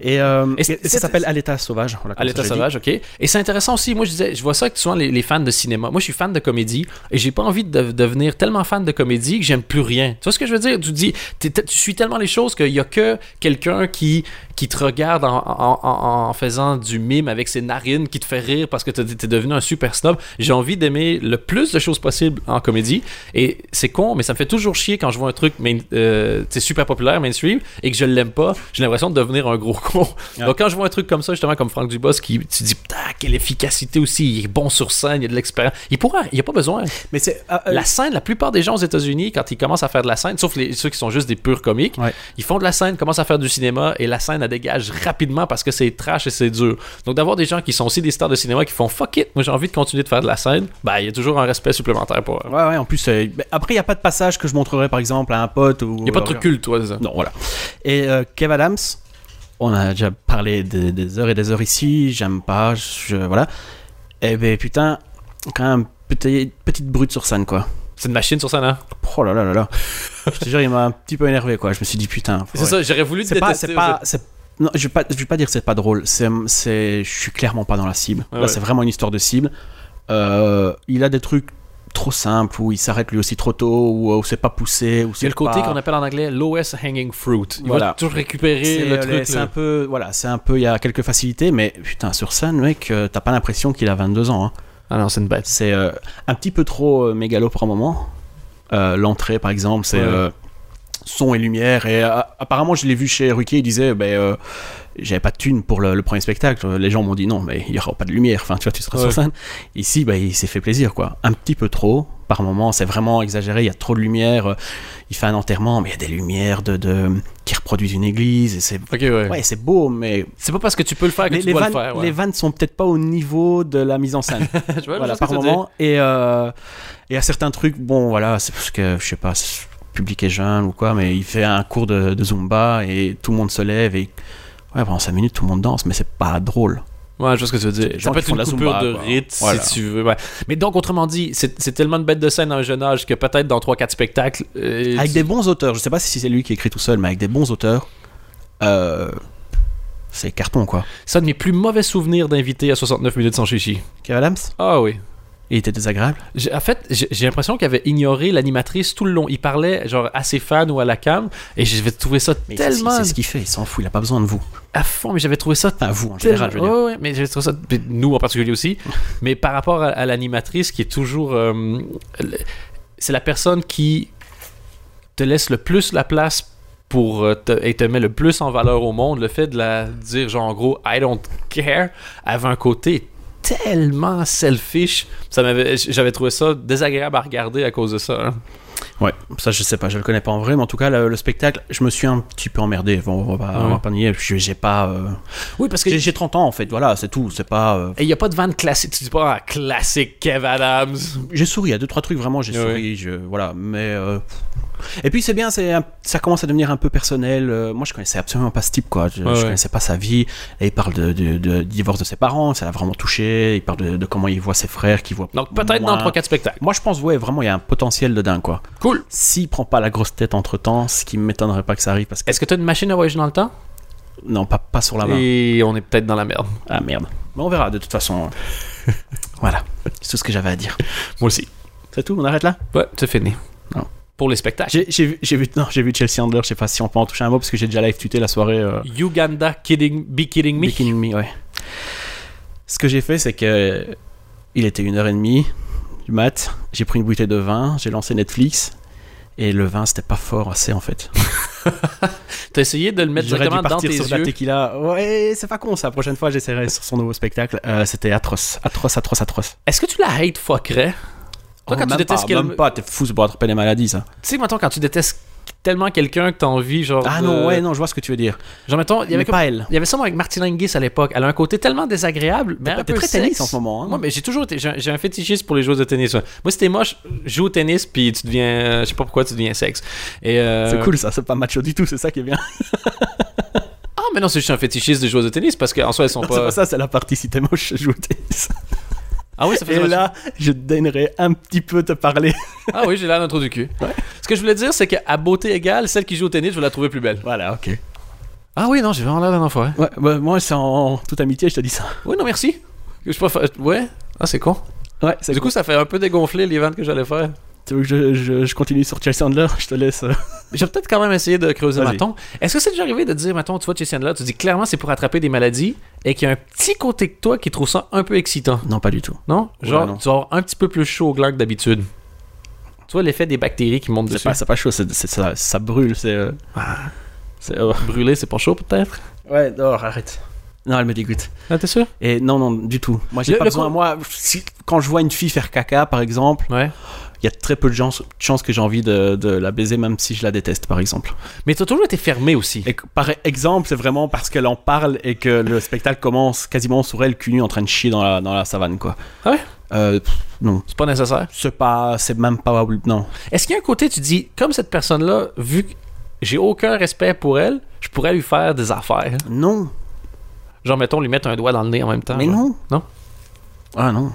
et, euh, Et ça s'appelle À l'état sauvage. Voilà, À l'état sauvage, ok. Et c'est intéressant aussi, moi je disais, je vois ça que souvent les, les fans de cinéma, moi je suis fan de comédie et j'ai pas envie de de devenir tellement fan de comédie que j'aime plus rien. Tu vois ce que je veux dire? Tu dis, tu suis tellement les choses qu'il y a que quelqu'un qui, qui te regarde en, en- en- en faisant du mime avec ses narines qui te fait rire parce que t'es t'es devenu un super snob. J'ai envie d'aimer le plus de choses possibles en comédie et c'est con, mais ça me fait toujours chier quand je vois un truc main, euh, super populaire, mainstream et que je l'aime pas. J'ai l'impression de devenir un gros con. Donc quand je vois un truc comme ça, justement comme Franck Dubos, qui tu dis putain quelle efficacité aussi, il est bon sur scène, il a de l'expérience. Il pourra, il y a pas besoin. Mais c'est ah, euh, La scène, la plupart des gens aux États-Unis, quand ils commencent à faire de la scène, sauf les, ceux qui sont juste des purs comiques, Ouais. ils font de la scène, commencent à faire du cinéma et la scène dégage rapidement parce que c'est trash et c'est dur. Donc d'avoir des gens qui sont aussi des stars de cinéma qui font fuck it, moi j'ai envie de continuer de faire de la scène, bah il y a toujours un respect supplémentaire pour eux. Ouais, ouais, en plus, euh, ben, après, il n'y a pas de passage que je montrerai, par exemple, à un pote ou. Il n'y a pas de truc culte, toi, ça. Non, voilà. Et euh, Kev Adams, on a déjà parlé des, des heures et des heures ici, j'aime pas, je, voilà. Et ben putain, quand même, petite, petite brute sur scène, quoi. C'est une machine sur scène, hein? Oh là là là là. je te jure, il m'a un petit peu énervé, quoi. Je me suis dit, putain. C'est ça, j'aurais voulu pas, c'est pas, c'est- non, je vais pas, je vais pas dire que c'est pas drôle. C'est, c'est, je suis clairement pas dans la cible. Ouais, Là, ouais. c'est vraiment une histoire de cible. Euh, il a des trucs trop simples où il s'arrête lui aussi trop tôt ou où c'est pas poussé ou Il y c'est a le côté pas- qu'on appelle en anglais lowest hanging fruit. Il Voilà. va toujours récupérer c'est, le euh, truc. c'est un peu voilà c'est un peu il y a quelques facilités mais putain sur scène mec euh, t'as pas l'impression qu'il a 22 ans hein. Ah non, c'est une bête. c'est euh, un petit peu trop euh, mégalo pour un moment Euh, l'entrée par exemple c'est Ouais. Son et lumière et euh, apparemment je l'ai vu chez Ruquier il disait ben euh, j'avais pas de thune pour le, le premier spectacle les gens m'ont dit non mais il y aura pas de lumière enfin tu vois tu seras Ouais. sur scène ici ben, il s'est fait plaisir quoi un petit peu trop par moment c'est vraiment exagéré il y a trop de lumière euh, il fait un enterrement mais il y a des lumières de, de qui reproduisent une église et c'est ouais. ouais c'est beau mais C'est pas parce que tu peux le faire que les, tu les dois vannes, le faire. ouais. les vannes sont peut-être pas au niveau de la mise en scène Je vois, voilà, par moment. Et, euh, et à certains trucs, bon, voilà, c'est parce que, je sais pas, public est jeune ou quoi, mais il fait un cours de, de Zumba et tout le monde se lève et. Ouais, pendant 5 minutes, tout le monde danse, mais c'est pas drôle. Ouais, je vois ce que tu veux dire. Ça peut être une coupure Zumba, de rythme Voilà. si tu veux. ouais. Mais donc, autrement dit, c'est tellement de bêtes de scène à un jeune âge que peut-être dans 3-4 spectacles. euh, Avec des bons auteurs, je sais pas si c'est lui qui écrit tout seul, mais avec des bons auteurs, euh, c'est carton quoi. C'est un de mes plus mauvais souvenirs d'invités à 69 minutes sans chichi. Kev Adams, Ah oui. Il était désagréable. En fait, j'ai l'impression qu'il avait ignoré l'animatrice tout le long. Il parlait genre à ses fans ou à la cam et j'avais trouvé ça Mais tellement c'est ce qu'il fait, il s'en fout, il a pas besoin de vous. à fond, mais j'avais trouvé ça Enfin, vous en général, je veux dire. Ouais, ouais, mais j'avais trouvé ça, nous en particulier aussi, mais par rapport à, à l'animatrice qui est toujours. euh, c'est la personne qui te laisse le plus la place pour euh, te, et te met le plus en valeur au monde. Le fait de la dire, genre en gros, I don't care, avait un côté tellement selfish. Ça m'avait, j'avais trouvé ça désagréable à regarder à cause de ça. hein. Ouais, ça je sais pas, je le connais pas en vrai, mais en tout cas le, le spectacle, je me suis un petit peu emmerdé. Bon, on va pas, on va Ouais. pas nier, je- j'ai pas, euh, Oui, parce que. j'ai j'ai 30 ans en fait, voilà, c'est tout, c'est pas. euh, Et il n'y a pas de vanne classique. Tu dis pas ah, classique Kev Adams. J'ai souri, il y a deux trois trucs vraiment, j'ai Ouais. souri, je, voilà, mais. euh, Et puis c'est bien, c'est ça commence à devenir un peu personnel. euh, moi je connaissais absolument pas ce type quoi, je, Ouais, je ouais. connaissais pas sa vie. Et il parle de, de, de divorce de ses parents, ça l'a vraiment touché. Il parle de, de comment il voit ses frères, qu'il voit. Donc peut-être moins. dans 3-4 spectacles. Moi je pense, ouais, vraiment il y a un potentiel de dingue quoi. Cool. S'il prend pas la grosse tête entre temps, ce qui m'étonnerait pas que ça arrive parce que. Est-ce que tu as une machine à voyager dans le temps? Non, pas, pas sur la main. Et on est peut-être dans la merde. Ah merde. Mais on verra de toute façon. voilà. C'est tout ce que j'avais à dire. Moi aussi. C'est tout, on arrête là? Ouais, c'est fini. Non. Pour les spectacles. J'ai vu, vu, non, vu Chelsea Handler, je sais pas si on peut en toucher un mot parce que j'ai déjà live tuté la soirée. Euh, Uganda kidding, be kidding me. Be Kidding Me, ouais. Ce que j'ai fait, c'est que il était une heure et demie du mat, j'ai pris une bouteille de vin, j'ai lancé Netflix. Et le vin, c'était pas fort assez en fait. T'as essayé de le mettre dû directement dans tes sur de la yeux? tequila. Ouais, c'est pas con ça. La prochaine fois, j'essaierai sur son nouveau spectacle. Euh, c'était atroce. Atroce, atroce, atroce. Est-ce que tu la hate fuckerais? Toi, quand tu Oh, détestes pas, quel- même pas, t'es fou, c'est pour attraper des maladies ça. Tu sais, mettons, quand tu détestes tellement quelqu'un que t'as envie, genre. Ah de- non, ouais, non, je vois ce que tu veux dire. Genre, mettons, il y avait comme- pas elle. Il y avait ça moi avec Martina Hingis à l'époque. Elle a un côté tellement désagréable, mais un T'es très tennis en ce moment. Hein. Moi, mais j'ai toujours été. J'ai un fétichiste pour les joueurs de tennis. Moi, c'était moche, joue au tennis, puis tu deviens. Je sais pas pourquoi tu deviens sexe. Et, euh, C'est cool ça, c'est pas macho du tout, c'est ça qui est bien. Ah, mais non, c'est juste un fétichiste des joueurs de tennis parce qu'en soi, elles sont C'est pas. pas ça, c'est la partie si t'es moche, joue au tennis. Ah oui, ça fait Et là, je daignerais un petit peu te parler. Ah oui, j'ai l'air d'un trou du cul. Ce que je voulais dire, c'est qu'à beauté égale, celle qui joue au tennis, je vais la trouver plus belle. Voilà, ok. Ah oui, non, j'ai vraiment l'air d'un enfoiré. Ouais, bah, moi, c'est en toute amitié, je te dis ça. Oui, non, merci. Je fa- Ouais. Ah, c'est con. Ouais, c'est Du coup, ça fait un peu dégonfler les ventes que j'allais faire. Tu veux que je, je, je continue sur Chelsea Handler? Je te laisse. euh. Je vais peut-être quand même essayer de creuser Vas-y. ma tombe. Est-ce que c'est déjà arrivé de dire, mettons, tu vois, Chasey là, tu dis clairement c'est pour attraper des maladies et qu'il y a un petit côté de toi qui trouve ça un peu excitant, Non, pas du tout. non? Ouais, Genre, non. tu vas avoir un petit peu plus chaud au gland que d'habitude. Tu vois l'effet des bactéries qui montent dessus? pas, c'est pas chaud, ça, ça brûle, c'est. euh, c'est oh. Brûler, c'est pas chaud peut-être? Ouais, non, arrête. Non, elle me dégoûte. Ah, t'es sûr? Et non, non, du tout. Moi, j'ai Le- pas le besoin. Moi, si- quand je vois une fille faire caca, par exemple, Ouais. Il y a très peu de chances chances que j'ai envie de, de la baiser, même si je la déteste, par exemple. Mais t'as toujours été fermé aussi. Et par exemple, c'est vraiment parce qu'elle en parle et que le spectacle commence quasiment sur elle, cul nu, en train de chier dans la, dans la savane, quoi. Ah ouais? Euh, pff, non. C'est pas nécessaire? C'est pas, c'est même pas, non. Est-ce qu'il y a un côté, tu dis, comme cette personne-là, vu que j'ai aucun respect pour elle, je pourrais lui faire des affaires? Non. Genre, mettons, lui mettre un doigt dans le nez en même temps. Mais genre. non. Non? Ah non.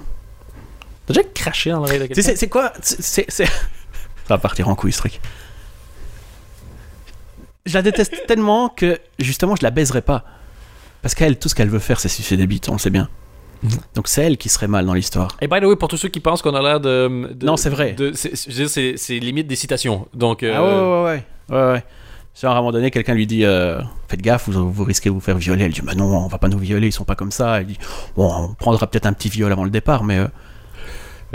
T'as déjà craché dans l'oreille de Tu sais, quelqu'un? c'est- quoi? C'est- Ça va partir en couille, ce truc. Je la déteste tellement que, justement, je la baiserai pas. Parce qu'elle, tout ce qu'elle veut faire, c'est sucer des bites, on le sait bien. Mhm. Donc c'est elle qui serait mal dans l'histoire. Et by the way, pour tous ceux qui pensent qu'on a l'air de, de- Non, c'est vrai. de- c'est- je veux dire, c'est c'est limite des citations. Donc, euh, Ah ouais, ouais, ouais. ouais, ouais. Genre, à un moment donné, quelqu'un lui dit euh, Faites gaffe, vous, vous risquez de vous faire violer. Elle dit Bah non, on va pas nous violer, ils sont pas comme ça. Elle dit Bon, on prendra peut-être un petit viol avant le départ, mais. euh,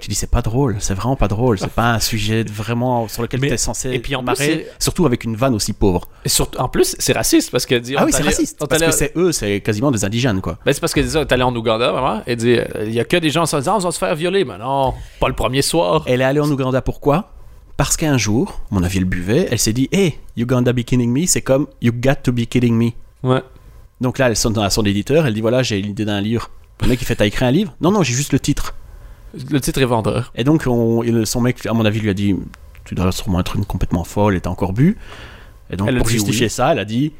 Je dis C'est pas drôle, c'est vraiment pas drôle. C'est pas un sujet vraiment sur lequel tu es censé et puis en marrer, surtout avec une vanne aussi pauvre. et surtout- en plus, c'est raciste parce que dit, Ah oui, c'est raciste. Parce que c'est eux, c'est quasiment des indigènes, quoi. Ben, c'est parce que disons, t'es allé en Ouganda, vraiment, et dit, il y a que des gens qui se disent, Ah, on va se faire violer. Mais non, pas le premier soir. Elle est allée en Ouganda pourquoi? Parce qu'un jour, mon avis, elle buvait, elle s'est dit Hey, Uganda be kidding me, c'est comme You got to be kidding me. Ouais. Donc là, elle sonne à son éditeur, elle dit Voilà, j'ai l'idée d'un livre. Le mec, il fait T'as écrit un livre? Non, non, j'ai juste le titre. Le titre est vendeur. Et donc, on- il- son mec, à mon avis, lui a dit Tu dois sûrement être une complètement folle et t'as encore bu. Et donc, Elle pour justifier oui. ça, elle a dit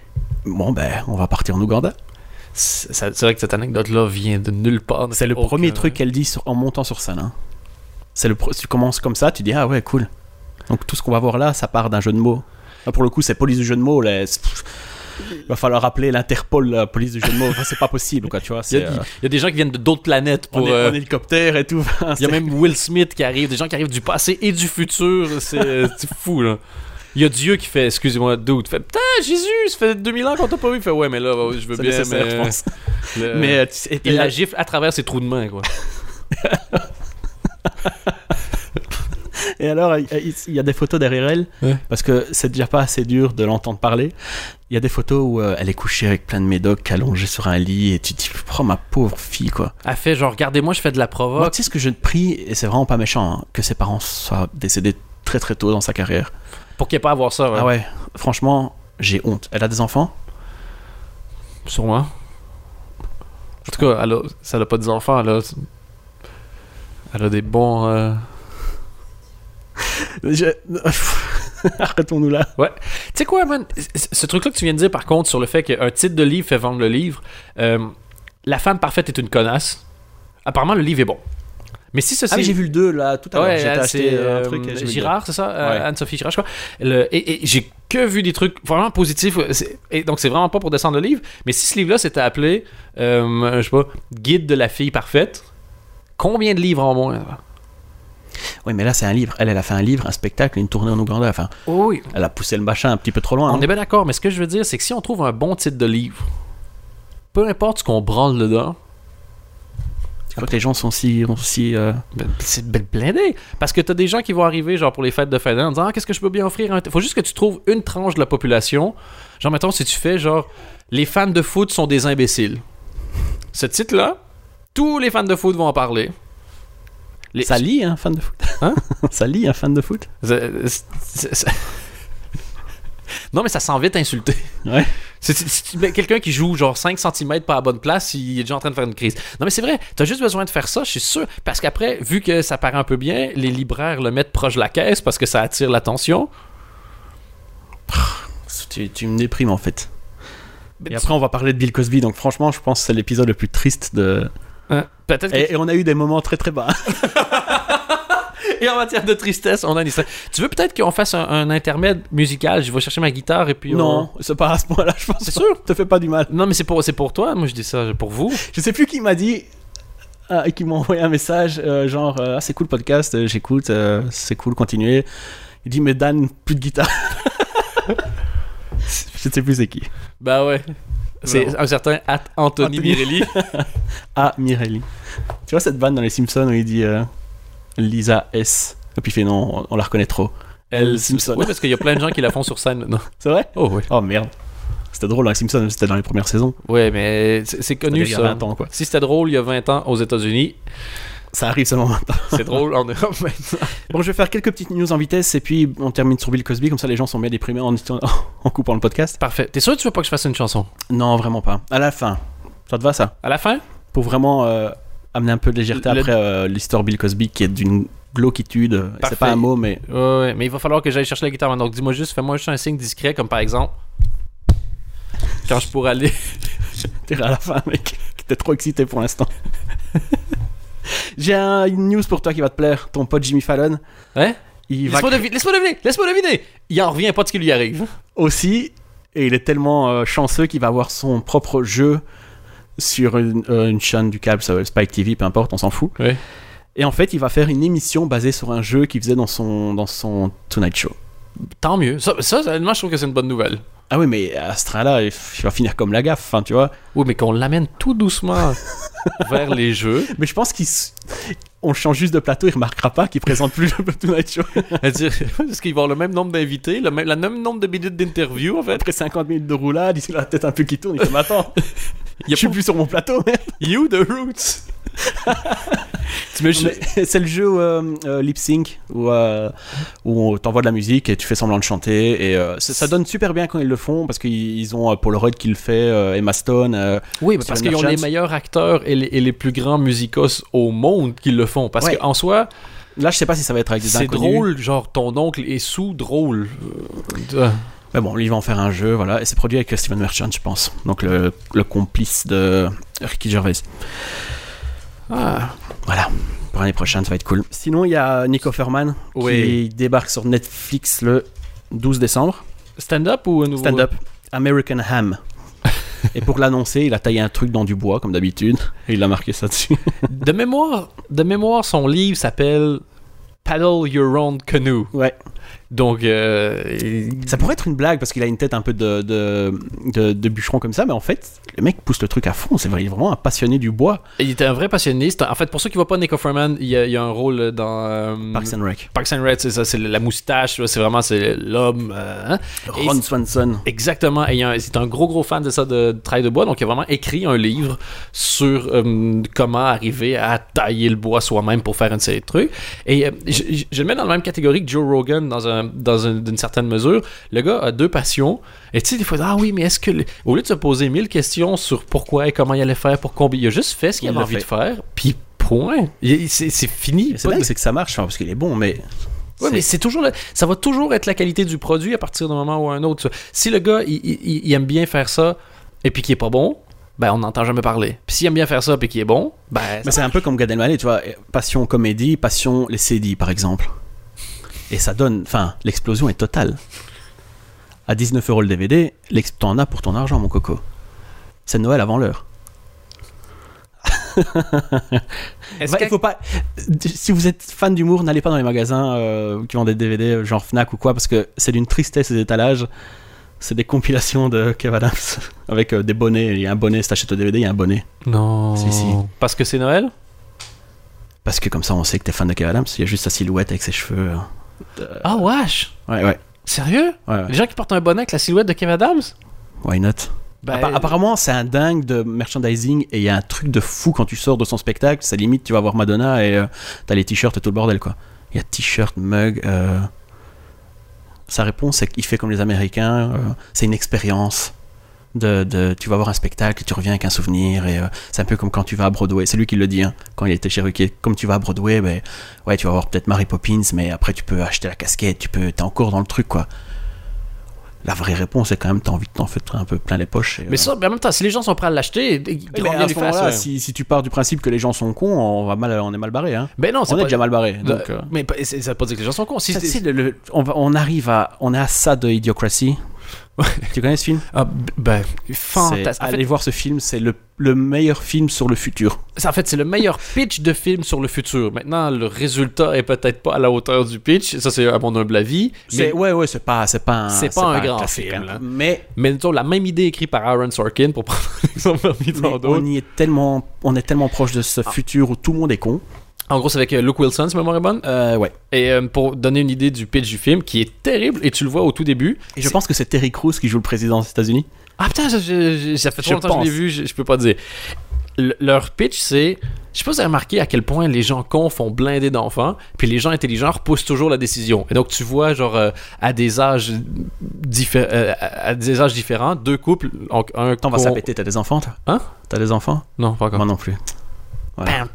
Bon, ben, on va partir en Ouganda. C'est vrai que cette anecdote-là vient de nulle part. C'est le Aucun- premier truc qu'elle dit sur- en montant sur scène. hein. C'est le tu commences comme ça, tu dis ah ouais cool. Donc tout ce qu'on va voir là, ça part d'un jeu de mots. Là, pour le coup, c'est police du jeu de mots. Il va falloir appeler l'Interpol, la police du jeu de mots. Enfin, c'est pas possible, quoi. Tu vois, Il y, a, euh, il y a des gens qui viennent de d'autres planètes pour. est euh, en hélicoptère et tout. Il y a même Will Smith qui arrive, des gens qui arrivent du passé et du futur. C'est c'est fou, là. Il y a Dieu qui fait, excusez-moi, dude, fait Putain, Jésus, ça fait 2000 ans qu'on t'a pas vu. Il fait, ouais, mais là, je veux bien. mais, je pense. le- Mais euh, tu sais, il la gifle à travers ses trous de main, quoi. Et alors, il y a des photos derrière elle, Ouais. parce que c'est déjà pas assez dur de l'entendre parler. Il y a des photos où euh, elle est couchée avec plein de médocs allongés sur un lit, et tu te dis, oh ma pauvre fille, quoi. Elle fait genre, regardez-moi, je fais de la Moi, provoque. tu sais ce que je prie, et c'est vraiment pas méchant, hein, que ses parents soient décédés très très tôt dans sa carrière. Pour qu'il n'y ait pas à voir ça, ouais. Ah ouais, franchement, j'ai honte. Elle a des enfants? Sûrement. En tout cas, elle a, ça n'a pas des enfants, elle a, elle a des bons. euh, Je- Arrêtons-nous là. Tu sais quoi, man? Ce truc-là que tu viens de dire, par contre, sur le fait qu'un titre de livre fait vendre le livre, euh, La femme parfaite est une connasse. Apparemment, le livre est bon. Mais si ceci. Ah, j'ai vu le 2 là tout à l'heure. Ouais, J'ai euh, acheté c'est un euh, truc. Girard, c'est ça? Euh, Ouais. Anne-Sophie Girard, je crois. Le- et et j'ai que vu des trucs vraiment positifs. Et donc, c'est vraiment pas pour descendre le livre. Mais si ce livre-là s'était appelé, euh, je sais pas, Guide de la fille parfaite, combien de livres en moins Oui, mais là, c'est un livre. Elle, elle a fait un livre, un spectacle, une tournée en Ouganda. Enfin, Oh oui. elle a poussé le machin un petit peu trop loin. On hein. est bien d'accord, mais ce que je veux dire, c'est que si on trouve un bon titre de livre, peu importe ce qu'on branle dedans, Tu crois que les gens sont si. si euh, Ben, c'est ben blindé. Parce que t'as des gens qui vont arriver, genre pour les fêtes de fin d'année, en disant Ah, qu'est-ce que je peux bien offrir? Un Faut juste que tu trouves une tranche de la population. Genre, mettons, si tu fais genre Les fans de foot sont des imbéciles. Ce titre-là, tous les fans de foot vont en parler. Les- Ça lit un fan de foot Hein? Ça lit un fan de foot Non, mais ça sent vite insulté. Ouais. Quelqu'un qui joue genre 5 cm pas à la bonne place, il est déjà en train de faire une crise. Non, mais c'est vrai, t'as juste besoin de faire ça, je suis sûr. Parce qu'après, vu que ça paraît un peu bien, les libraires le mettent proche de la caisse parce que ça attire l'attention. tu, tu me déprimes en fait. Et après, on va parler de Bill Cosby. Donc, franchement, je pense que c'est l'épisode le plus triste de. Peut-être que- Et, on a eu des moments très très bas. Et en matière de tristesse, on a une histoire. Tu veux peut-être qu'on fasse un, un intermède musical? Je vais chercher ma guitare et puis. on- non, c'est pas à ce point-là, je pense. C'est sûr? Te fais pas du mal. Non, mais c'est pour, c'est pour toi. Moi, je dis ça pour vous. Je sais plus qui m'a dit. et qui m'a envoyé un message euh, genre euh, ah c'est cool le podcast euh, j'écoute euh, c'est cool continuez il dit mais Dan plus de guitare je sais plus c'est qui Bah ouais. C'est un certain At Anthony. Mirelli. ah Mirelli. Tu vois cette vanne dans les Simpsons où il dit euh, Lisa S. Et puis il fait non on, on la reconnaît trop. Elle Simpson. Oui, parce qu'il y a plein de gens qui la font sur scène. Maintenant. c'est vrai? Oh, oui. oh merde. C'était drôle dans les Simpsons c'était dans les premières saisons. Ouais, mais c'est connu il y a ça. 20 ans quoi. Si c'était drôle il y a 20 ans aux États-Unis, ça arrive seulement maintenant c'est drôle en Europe maintenant. Bon, je vais faire quelques petites news en vitesse et puis on termine sur Bill Cosby, comme ça les gens sont bien déprimés en, en coupant le podcast. Parfait. T'es sûr que tu veux pas que je fasse une chanson? Non, vraiment pas. À la fin. Ça te va ça? À la fin? Pour vraiment euh, amener un peu de légèreté Le- après euh, l'histoire Bill Cosby qui est d'une glauquitude. euh. C'est pas un mot, mais Ouais, ouais, mais il va falloir que j'aille chercher la guitare. Donc dis-moi juste, fais-moi juste un signe discret, comme par exemple. Quand je pourrais aller. t'es à la fin, mec. T'es trop excité pour l'instant. J'ai un- une news pour toi qui va te plaire. Ton pote Jimmy Fallon, il va Laisse-moi deviner, laisse-moi deviner, laisse-moi deviner! Il en revient pas de ce qui lui arrive. aussi, et il est tellement euh, chanceux qu'il va avoir son propre jeu sur une, euh, une chaîne du câble, Spike TV, peu importe, on s'en fout. Ouais. Et en fait, il va faire une émission basée sur un jeu qu'il faisait dans son, dans son Tonight Show. Tant mieux. Ça, ça honnêtement, je trouve que c'est une bonne nouvelle. Ah oui, mais à ce train-là, il va finir comme la gaffe, enfin, tu vois. Oui, mais qu'on l'amène tout doucement vers les jeux. Mais je pense qu'on change juste de plateau, il remarquera pas qu'il présente plus le Tonight Show. C'est-à-dire, Parce qu'il va avoir le même nombre d'invités, le même, le même nombre de minutes d'interview, en fait? Après 50 minutes de roulade, il a la tête un peu qui tourne, il fait Mais attends, je suis plus sur mon plateau, merde. You the Roots? C'est le jeu euh, euh, lip sync où, euh, où on t'envoie de la musique et tu fais semblant de chanter et euh, ça, ça donne super bien quand ils le font parce qu'ils ils ont Paul Rudd qui le fait, Emma Stone. Oui, parce qu'ils ont les meilleurs acteurs et les, et les plus grands musicos au monde qui le font. Parce Ouais. qu'en soi, Là, je sais pas si ça va être avec des c'est drôle, genre ton oncle est sous drôle. Mais bon, lui, il va en faire un jeu, voilà. Et c'est produit avec Steven Merchant, je pense. Donc le, le complice de Ricky Gervais. Ah, Voilà. Pour l'année prochaine, ça va être cool. Sinon, il y a Nick Offerman Oui. qui débarque sur Netflix le 12 décembre. Stand-up ou un nouveau Stand-up. American Ham. Et pour l'annoncer, il a taillé un truc dans du bois, comme d'habitude, et il a marqué ça dessus. De mémoire, de mémoire, son livre s'appelle Paddle Your Own Canoe. Ouais. Donc, euh, Ça pourrait être une blague parce qu'il a une tête un peu de, de, de, de bûcheron comme ça, mais en fait, le mec pousse le truc à fond. C'est vrai, il est vraiment un passionné du bois. il était un vrai passionné. En fait, pour ceux qui ne voient pas Nick Offerman, il y a, il y a un rôle dans euh, Parks and Rec. Parks and Rec, c'est ça, c'est la moustache, c'est vraiment c'est l'homme. euh, hein. Ron Swanson. Exactement. Et c'est un gros, gros fan de ça, de, de travail de bois. Donc, il a vraiment écrit un livre sur euh, comment arriver à tailler le bois soi-même pour faire une série de trucs. Et je, je- je le mets dans la même catégorie que Joe Rogan dans, un, dans un- d'une certaine mesure. Le gars a deux passions. Et tu sais, des fois, ah oui, mais est-ce que. Au lieu de se poser mille questions sur pourquoi et comment il allait faire pour combien, il a juste fait ce qu'il Il avait envie fait. de faire. Puis, point. C'est fini. C'est de- que ça marche, enfin, parce qu'il est bon, mais. C'est- mais c'est toujours le- ça va toujours être la qualité du produit à partir d'un moment ou un autre. Si le gars, il, il- il aime bien faire ça et puis qu'il est pas bon, ben on n'entend jamais parler. Puis s'il aime bien faire ça et qu'il est bon, ben Mais c'est un peu comme Gad Elmaleh, tu vois. Passion comédie, passion les CD, par exemple. Et ça donne. Enfin, l'explosion est totale. À 19 euros le DVD, t'en as pour ton argent, mon coco. C'est Noël avant l'heure. Est-ce Bah, il faut pas. Si vous êtes fan d'humour, n'allez pas dans les magasins euh, qui vendent des DVD, genre Fnac ou quoi, parce que c'est d'une tristesse ces étalages. C'est des compilations de Kev Adams avec euh, des bonnets. Il y a un bonnet, si t'achètes le DVD, il y a un bonnet. Non. Si, si. Parce que c'est Noël? Parce que comme ça, on sait que t'es fan de Kev Adams. Il y a juste sa silhouette avec ses cheveux. euh, Ah wesh Ouais, ouais. Sérieux? Ouais, ouais. Les gens qui portent un bonnet avec la silhouette de Kev Adams? Why not? Ben, Appa- Apparemment, c'est un dingue de merchandising et il y a un truc de fou quand tu sors de son spectacle. C'est limite, tu vas voir Madonna et euh, t'as les t-shirts et tout le bordel, quoi. Il y a t-shirt, mug. euh, Sa réponse, c'est qu'il fait comme les Américains. euh, c'est une expérience. De, de- tu vas voir un spectacle et tu reviens avec un souvenir. Et euh, c'est un peu comme quand tu vas à Broadway. C'est lui qui le dit, hein, quand il était chez Ruquier. Comme tu vas à Broadway, ben, ouais, tu vas voir peut-être Mary Poppins, mais après tu peux acheter la casquette. Tu peux, t'es encore dans le truc, quoi. La vraie réponse, c'est quand même, t'as envie de t'en foutre un peu plein les poches. et, Mais euh, ça, ben, en même temps, si les gens sont prêts à l'acheter, mais à ce faire moment-là, ça. si, si tu pars du principe que les gens sont cons, on, va mal, on est mal barré. Hein. Ben non, c'est On est pas... déjà mal barré. Donc, de- euh, Mais ça veut pas dire que les gens sont cons. Si ça, c'est- tu sais, le- le- on, va- on arrive à, on est à ça de Idiocracy. Tu connais ce film? Ah, b- C'est- fantastique. Fait, Allez voir ce film, c'est le, le meilleur film sur le futur. En fait, c'est le meilleur pitch de film sur le futur. Maintenant, le résultat est peut-être pas à la hauteur du pitch. Ça, c'est à mon humble avis. Mais, ouais ouais, c'est pas c'est pas C'est pas un grand classique, film, hein. Mais, mais disons, la même idée écrite par Aaron Sorkin, pour prendre l'exemple parmi tant d'autres. on y est tellement on est tellement proche de Ah. ce futur où tout le monde est con. En gros, c'est avec euh, Luke Wilson, si ma mémoire est bonne. Euh, ouais. Et euh, pour donner une idée du pitch du film, qui est terrible, et tu le vois au tout début. Et je pense que c'est Terry Crews qui joue le président des États-Unis. Ah putain, ça, je- je- ça fait trop longtemps que je l'ai vu, je, je peux pas dire. Le- leur pitch, c'est. Je sais pas si vous avez remarqué à quel point les gens cons font blinder d'enfants, puis les gens intelligents repoussent toujours la décision. Et donc, tu vois, genre, euh, à des âges diffé- euh, à des âges différents, deux couples, un T'en vas con- ça péter, t'as des enfants toi? Hein? T'as des enfants? Non, pas encore. Moi non plus. Voilà.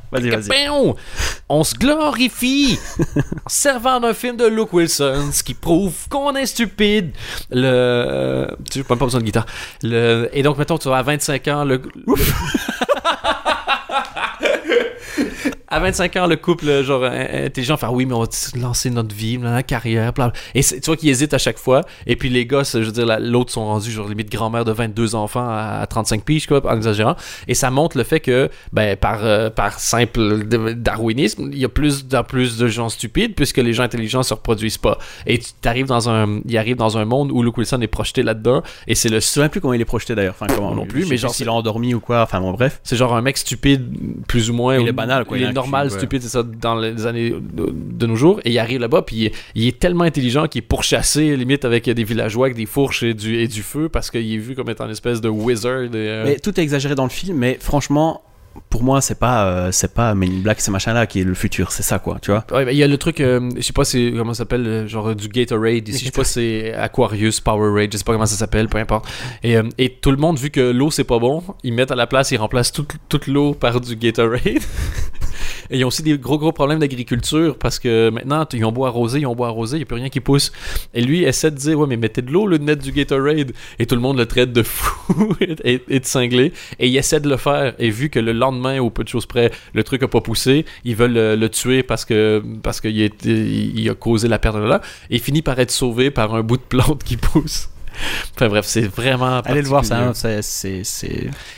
Vas-y, vas-y. On se glorifie en servant d'un film de Luke Wilson, ce qui prouve qu'on est stupide. Le, euh, tu n'as pas besoin de guitare. Le, et donc, mettons, tu vas à 25 ans, le, le- à 25 ans, le couple, genre, in- intelligent, faire oui, mais on va lancer notre vie, la carrière, bla, bla. Et c'est- tu vois qu'ils hésitent à chaque fois. Et puis les gosses, je veux dire, la- l'autre sont rendus, genre, limite grand-mère de 22 enfants à, à 35 piges, quoi, en exagérant. Et ça montre le fait que, ben, par, euh, par simple darwinisme, il y a plus en plus de gens stupides puisque les gens intelligents se reproduisent pas. Et tu arrives dans un, il arrive dans un monde où Luke Wilson est projeté là-dedans. Et c'est le Je sais même plus comment il est projeté d'ailleurs. Enfin, comment Non plus, mais genre, s'il a endormi ou quoi. Enfin, bon, bref. C'est genre un mec stupide, plus ou moins. Il est banal, quoi, Il est normal, ouais. stupide, c'est ça, dans les années de, de nos jours. Et il arrive là-bas, puis il, est- il est tellement intelligent qu'il est pourchassé, limite, avec des villageois, avec des fourches et du, et du feu, parce qu'il est vu comme étant une espèce de wizard. et, euh, Mais tout est exagéré dans le film, mais franchement, pour moi, c'est pas, euh, c'est pas Men in Black, ces machins-là qui est le futur. C'est ça, quoi, tu vois. Il y a le truc, euh, je sais pas c'est comment ça s'appelle, euh, genre du Gatorade ici, je sais pas c'est Aquarius, Powerade, je sais pas comment ça s'appelle, peu importe. Et, euh, et tout le monde, vu que l'eau c'est pas bon, ils mettent à la place, ils remplacent toute, l'eau par du Gatorade. et ils ont aussi des gros gros problèmes d'agriculture parce que maintenant, ils ont beau arroser, ils ont beau arroser, il n'y a plus rien qui pousse. Et lui essaie de dire, ouais, mais mettez de l'eau, le net du Gatorade. Et tout le monde le traite de fou et, et de cinglé. Et il essaie de le faire. Et vu que le lendemain, au peu de choses près, le truc a pas poussé, ils veulent le, tuer parce que parce qu'il a, causé la perte de là. Et il finit par être sauvé par un bout de plante qui pousse. Enfin bref, c'est vraiment. Allez le voir, ça. hein, c'est,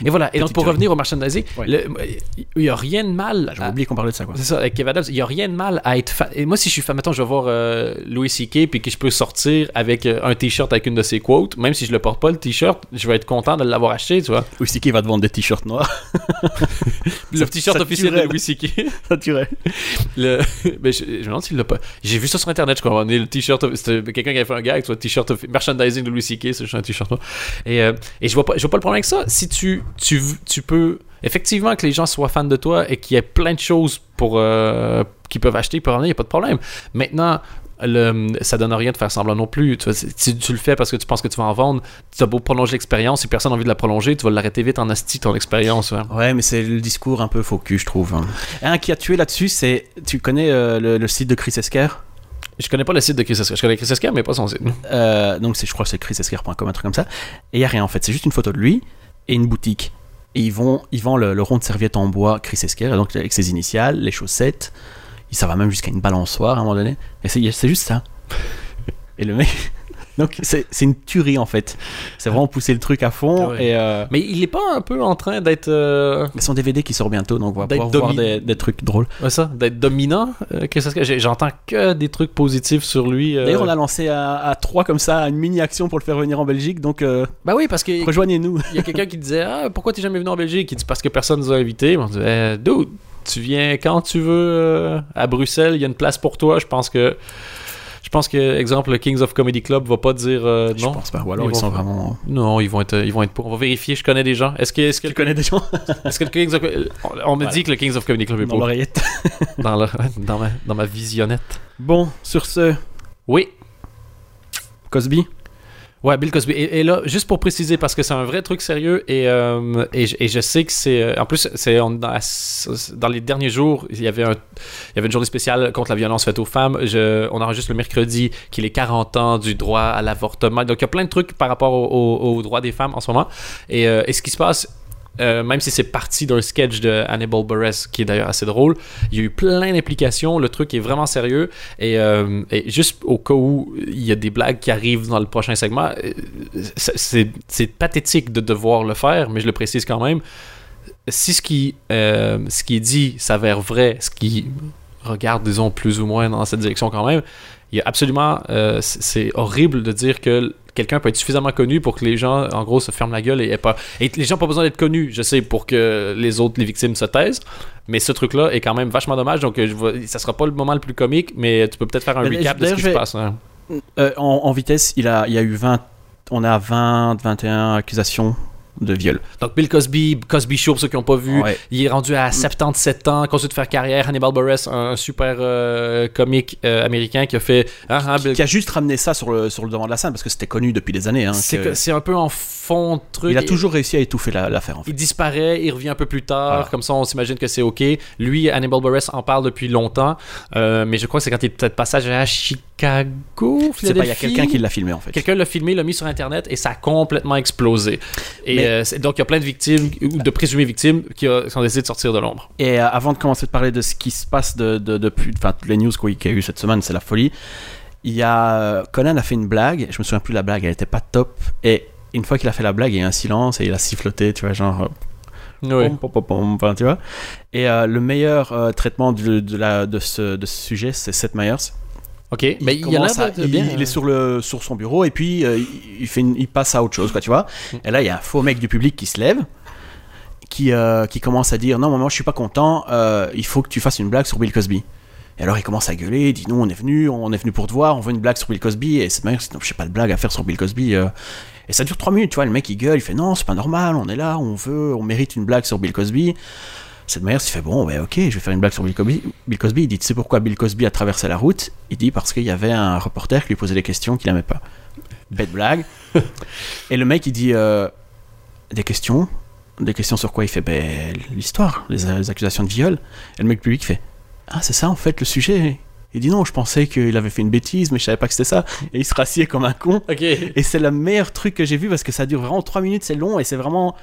Et voilà. Et donc pour revenir au merchandising, il y a rien de mal. À- oublié qu'on parlait de ça, quoi. c'est ça, avec Kev Adams, il n'y a rien de mal à être fan. Et moi, si je suis fan, mettons, je vais voir euh, Louis C.K. puis que je peux sortir avec euh, un t-shirt avec une de ses quotes, même si je le porte pas, le t-shirt, je vais être content de l'avoir acheté, tu vois. Aussi qui va te vendre des t-shirts noirs. Le t-shirt officiel de Louis C.K. ça tuerait. Le... Mais je, me demande s'il l'a pas. J'ai vu ça sur internet, je crois. Le t-shirt, c'était quelqu'un qui avait fait un gag, tu vois, t-shirt merchandising de Louis C.K. Un euh, et je vois pas, je vois pas le problème avec ça. Si tu, tu, tu peux effectivement que les gens soient fans de toi et qu'il y ait plein de choses pour euh, qu'ils peuvent acheter pour il n'y a pas de problème. Maintenant. Le, ça donne rien de faire semblant non plus. Tu, si tu le fais parce que tu penses que tu vas en vendre, tu as beau prolonger l'expérience, si personne n'a envie de la prolonger, tu vas l'arrêter vite en asti ton expérience. ouais. Mais c'est le discours un peu faux cul, je trouve. hein. Un qui a tué là-dessus, c'est. Tu connais euh, le, le site de Chris Esquer Je connais pas le site de Chris Esquire. Je connais Chris Esquire, mais pas son site. Euh, donc je crois que c'est chrisesquire.com, un truc comme ça. Et il y a rien en fait, c'est juste une photo de lui et une boutique. Et ils vendent le, rond de serviette en bois Chris Esquire, donc avec ses initiales, les chaussettes. Et ça va même jusqu'à une balançoire à un moment donné. Et c'est juste ça. Et le mec. Donc c'est, une tuerie en fait. C'est vraiment pousser le truc à fond. Ouais. Et euh, Mais il est pas un peu en train d'être. euh, mais son DVD qui sort bientôt, donc on va D'être pouvoir voir des, des trucs drôles. ouais, ça, d'être dominant euh, J'entends que des trucs positifs sur lui. euh. D'ailleurs, on a lancé à, à 3 comme ça une mini action pour le faire venir en Belgique, donc Bah oui, parce qu'il rejoignez-nous. y a quelqu'un qui disait Ah, pourquoi t'es jamais venu en Belgique? Il dit Parce que personne nous a invités. On dit Eh, Dude, tu viens quand tu veux à Bruxelles, il y a une place pour toi. Je pense que. Je pense que, exemple, le Kings of Comedy Club va pas dire euh, Je non. pense pas. Ou alors Ils ils, vont sont vraiment. Non, ils vont être, ils vont être pour. On va vérifier. Je connais des gens. Est-ce que, est-ce que, Tu connais des gens? est-ce que le Kings of, on, me Voilà. dit que le Kings of Comedy Club est dans pour l'oreillette. dans, le- dans ma, dans ma visionnette. Bon, sur ce, Oui. Cosby? Ouais, Bill Cosby. Et, là, juste pour préciser, parce que c'est un vrai truc sérieux, et, euh, et, je- sais que c'est. euh, En plus, c'est dans, les derniers jours, il y, avait un, il y avait une journée spéciale contre la violence faite aux femmes. Je, on enregistre le mercredi qu'il est 40 ans du droit à l'avortement. Donc, il y a plein de trucs par rapport au- au- aux droits des femmes en ce moment. Et, euh, et ce qui se passe. Euh, même si c'est parti d'un sketch de Hannibal Buress qui est d'ailleurs assez drôle, il y a eu plein d'implications. Le truc est vraiment sérieux. Et, euh, juste au cas où il y a des blagues qui arrivent dans le prochain segment, euh, c'est- pathétique de devoir le faire, mais je le précise quand même. Si ce qui, ce qui est dit s'avère vrai, ce qui regarde, disons, plus ou moins dans cette direction quand même, il y a absolument. euh, c'est horrible de dire que quelqu'un peut être suffisamment connu pour que les gens, en gros, se ferment la gueule et aient pas. Et les gens n'ont pas besoin d'être connus, je sais, pour que les autres, les victimes, se taisent. Mais ce truc-là est quand même vachement dommage. Donc, euh, je ça sera pas le moment le plus comique, mais tu peux peut-être faire un Mais recap de ce qui se passe. hein. Euh, en, en vitesse, il, a, il y a eu 20. On a 20, 21 accusations de viol. Donc, Bill Cosby, Cosby Show, pour ceux qui n'ont pas vu, Ouais. il est rendu à 77 ans, continue de faire carrière. Hannibal Buress, un super euh, comique euh, américain qui a fait. hein, hein, Bill- Qui a juste ramené ça sur le, sur le devant de la scène parce que c'était connu depuis des années. hein, c'est que- un peu en fond de truc. Il a toujours réussi à étouffer la- l'affaire en fait. il disparaît, il revient un peu plus tard, Voilà. comme ça on s'imagine que c'est ok. Lui, Hannibal Buress en parle depuis longtemps, euh, mais je crois que c'est quand il est peut-être passage à Chicago, Je sais pas, il y a Philadelphie? quelqu'un qui l'a filmé en fait. Quelqu'un l'a filmé, l'a mis sur Internet et ça a complètement explosé. Et Mais- euh, donc il y a plein de victimes, ou de présumées victimes, qui, a- qui ont décidé de sortir de l'ombre. Et euh, avant de commencer de parler de ce qui se passe de, de- depuis, enfin toutes les news qu'il y a eu cette semaine, c'est la folie. Il y a euh, Conan a fait une blague, je me souviens plus de la blague, elle était pas top. Et une fois qu'il a fait la blague, il y a eu un silence et il a siffloté, tu vois, genre. euh, pom, pom, pom, pom, enfin, tu vois. Et euh, le meilleur euh, traitement de, de la, de, ce, de ce sujet, c'est Seth Meyers. Ok, mais il, y a à- de il, bien. il est sur, le, sur son bureau et puis euh, il, fait une- il passe à autre chose, quoi, tu vois. Et là, il y a un faux mec du public qui se lève, qui, euh, qui commence à dire Non, moi, je suis pas content, euh, il faut que tu fasses une blague sur Bill Cosby. Et alors, il commence à gueuler, il dit Non, on est venu, on est venu pour te voir, on veut une blague sur Bill Cosby. Et c'est non, je sais pas de blague à faire sur Bill Cosby. euh. Et ça dure 3 minutes, tu vois. Le mec, il gueule, il fait Non, c'est pas normal, on est là, on veut, on mérite une blague sur Bill Cosby. Cette manière, il fait bon, ouais, ok, je vais faire une blague sur Bill Cosby. Bill Cosby, il dit, tu sais pourquoi Bill Cosby a traversé la route? Il dit parce qu'il y avait un reporter qui lui posait des questions qu'il n'aimait pas. Bête blague. Et le mec, il dit, euh, des questions Des questions sur quoi Il fait, ben, l'histoire, les, les accusations de viol. Et le mec public fait, ah, c'est ça en fait le sujet. Il dit non, je pensais qu'il avait fait une bêtise, mais je savais pas que c'était ça. Et il se rassied comme un con. Et c'est le meilleur truc que j'ai vu parce que ça dure vraiment 3 minutes, c'est long et c'est vraiment.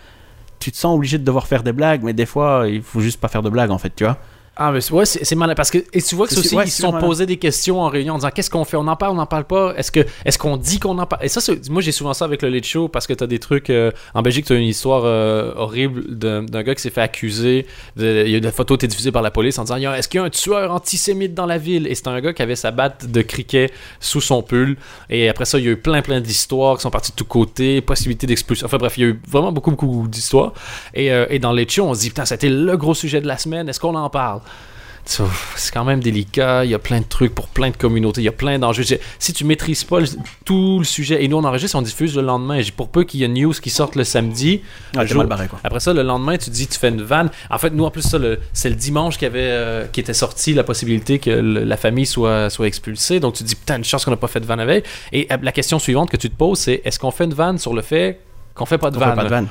Tu te sens obligé de devoir faire des blagues, mais des fois, il faut juste pas faire de blagues en fait, tu vois. Ah, mais c'est- ouais, c'est malin. Parce que et tu vois que aussi, ouais, ils se sont posés des questions en réunion en disant qu'est-ce qu'on fait? On en parle, on n'en parle pas? Est-ce que est-ce qu'on dit qu'on en parle? Et ça, c'est- moi, j'ai souvent ça avec le Late Show parce que tu as des trucs. euh, en Belgique, tu as une histoire euh, horrible d'un gars qui s'est fait accuser. de- Il y a des photos qui diffusées par la police en disant est-ce qu'il y a un tueur antisémite dans la ville? Et c'est un gars qui avait sa batte de cricket sous son pull. Et après ça, il y a eu plein, plein d'histoires qui sont parties de tous côtés, possibilité d'expulsion. Enfin bref, il y a eu vraiment beaucoup, beaucoup d'histoires. Et, euh, et dans les shows, on se dit, putain, c'était le gros sujet de la semaine, est-ce qu'on en parle? C'est quand même délicat, il y a plein de trucs pour plein de communautés, il y a plein d'enjeux. Si tu maîtrises pas le- tout le sujet, et nous on enregistre, on diffuse le lendemain, pour peu qu'il y ait une news qui sorte le samedi, Ah, jour- barré quoi. après ça, le lendemain, tu te dis, tu fais une vanne. En fait, nous, en plus, ça, c'est le dimanche avait, euh, qui était sorti la possibilité que le- la famille soit, soit expulsée. Donc, tu te dis, putain, une chance qu'on n'a pas fait de vanne avec. Et euh, la question suivante que tu te poses, c'est est-ce qu'on fait une vanne sur le fait qu'on fait pas de vanne.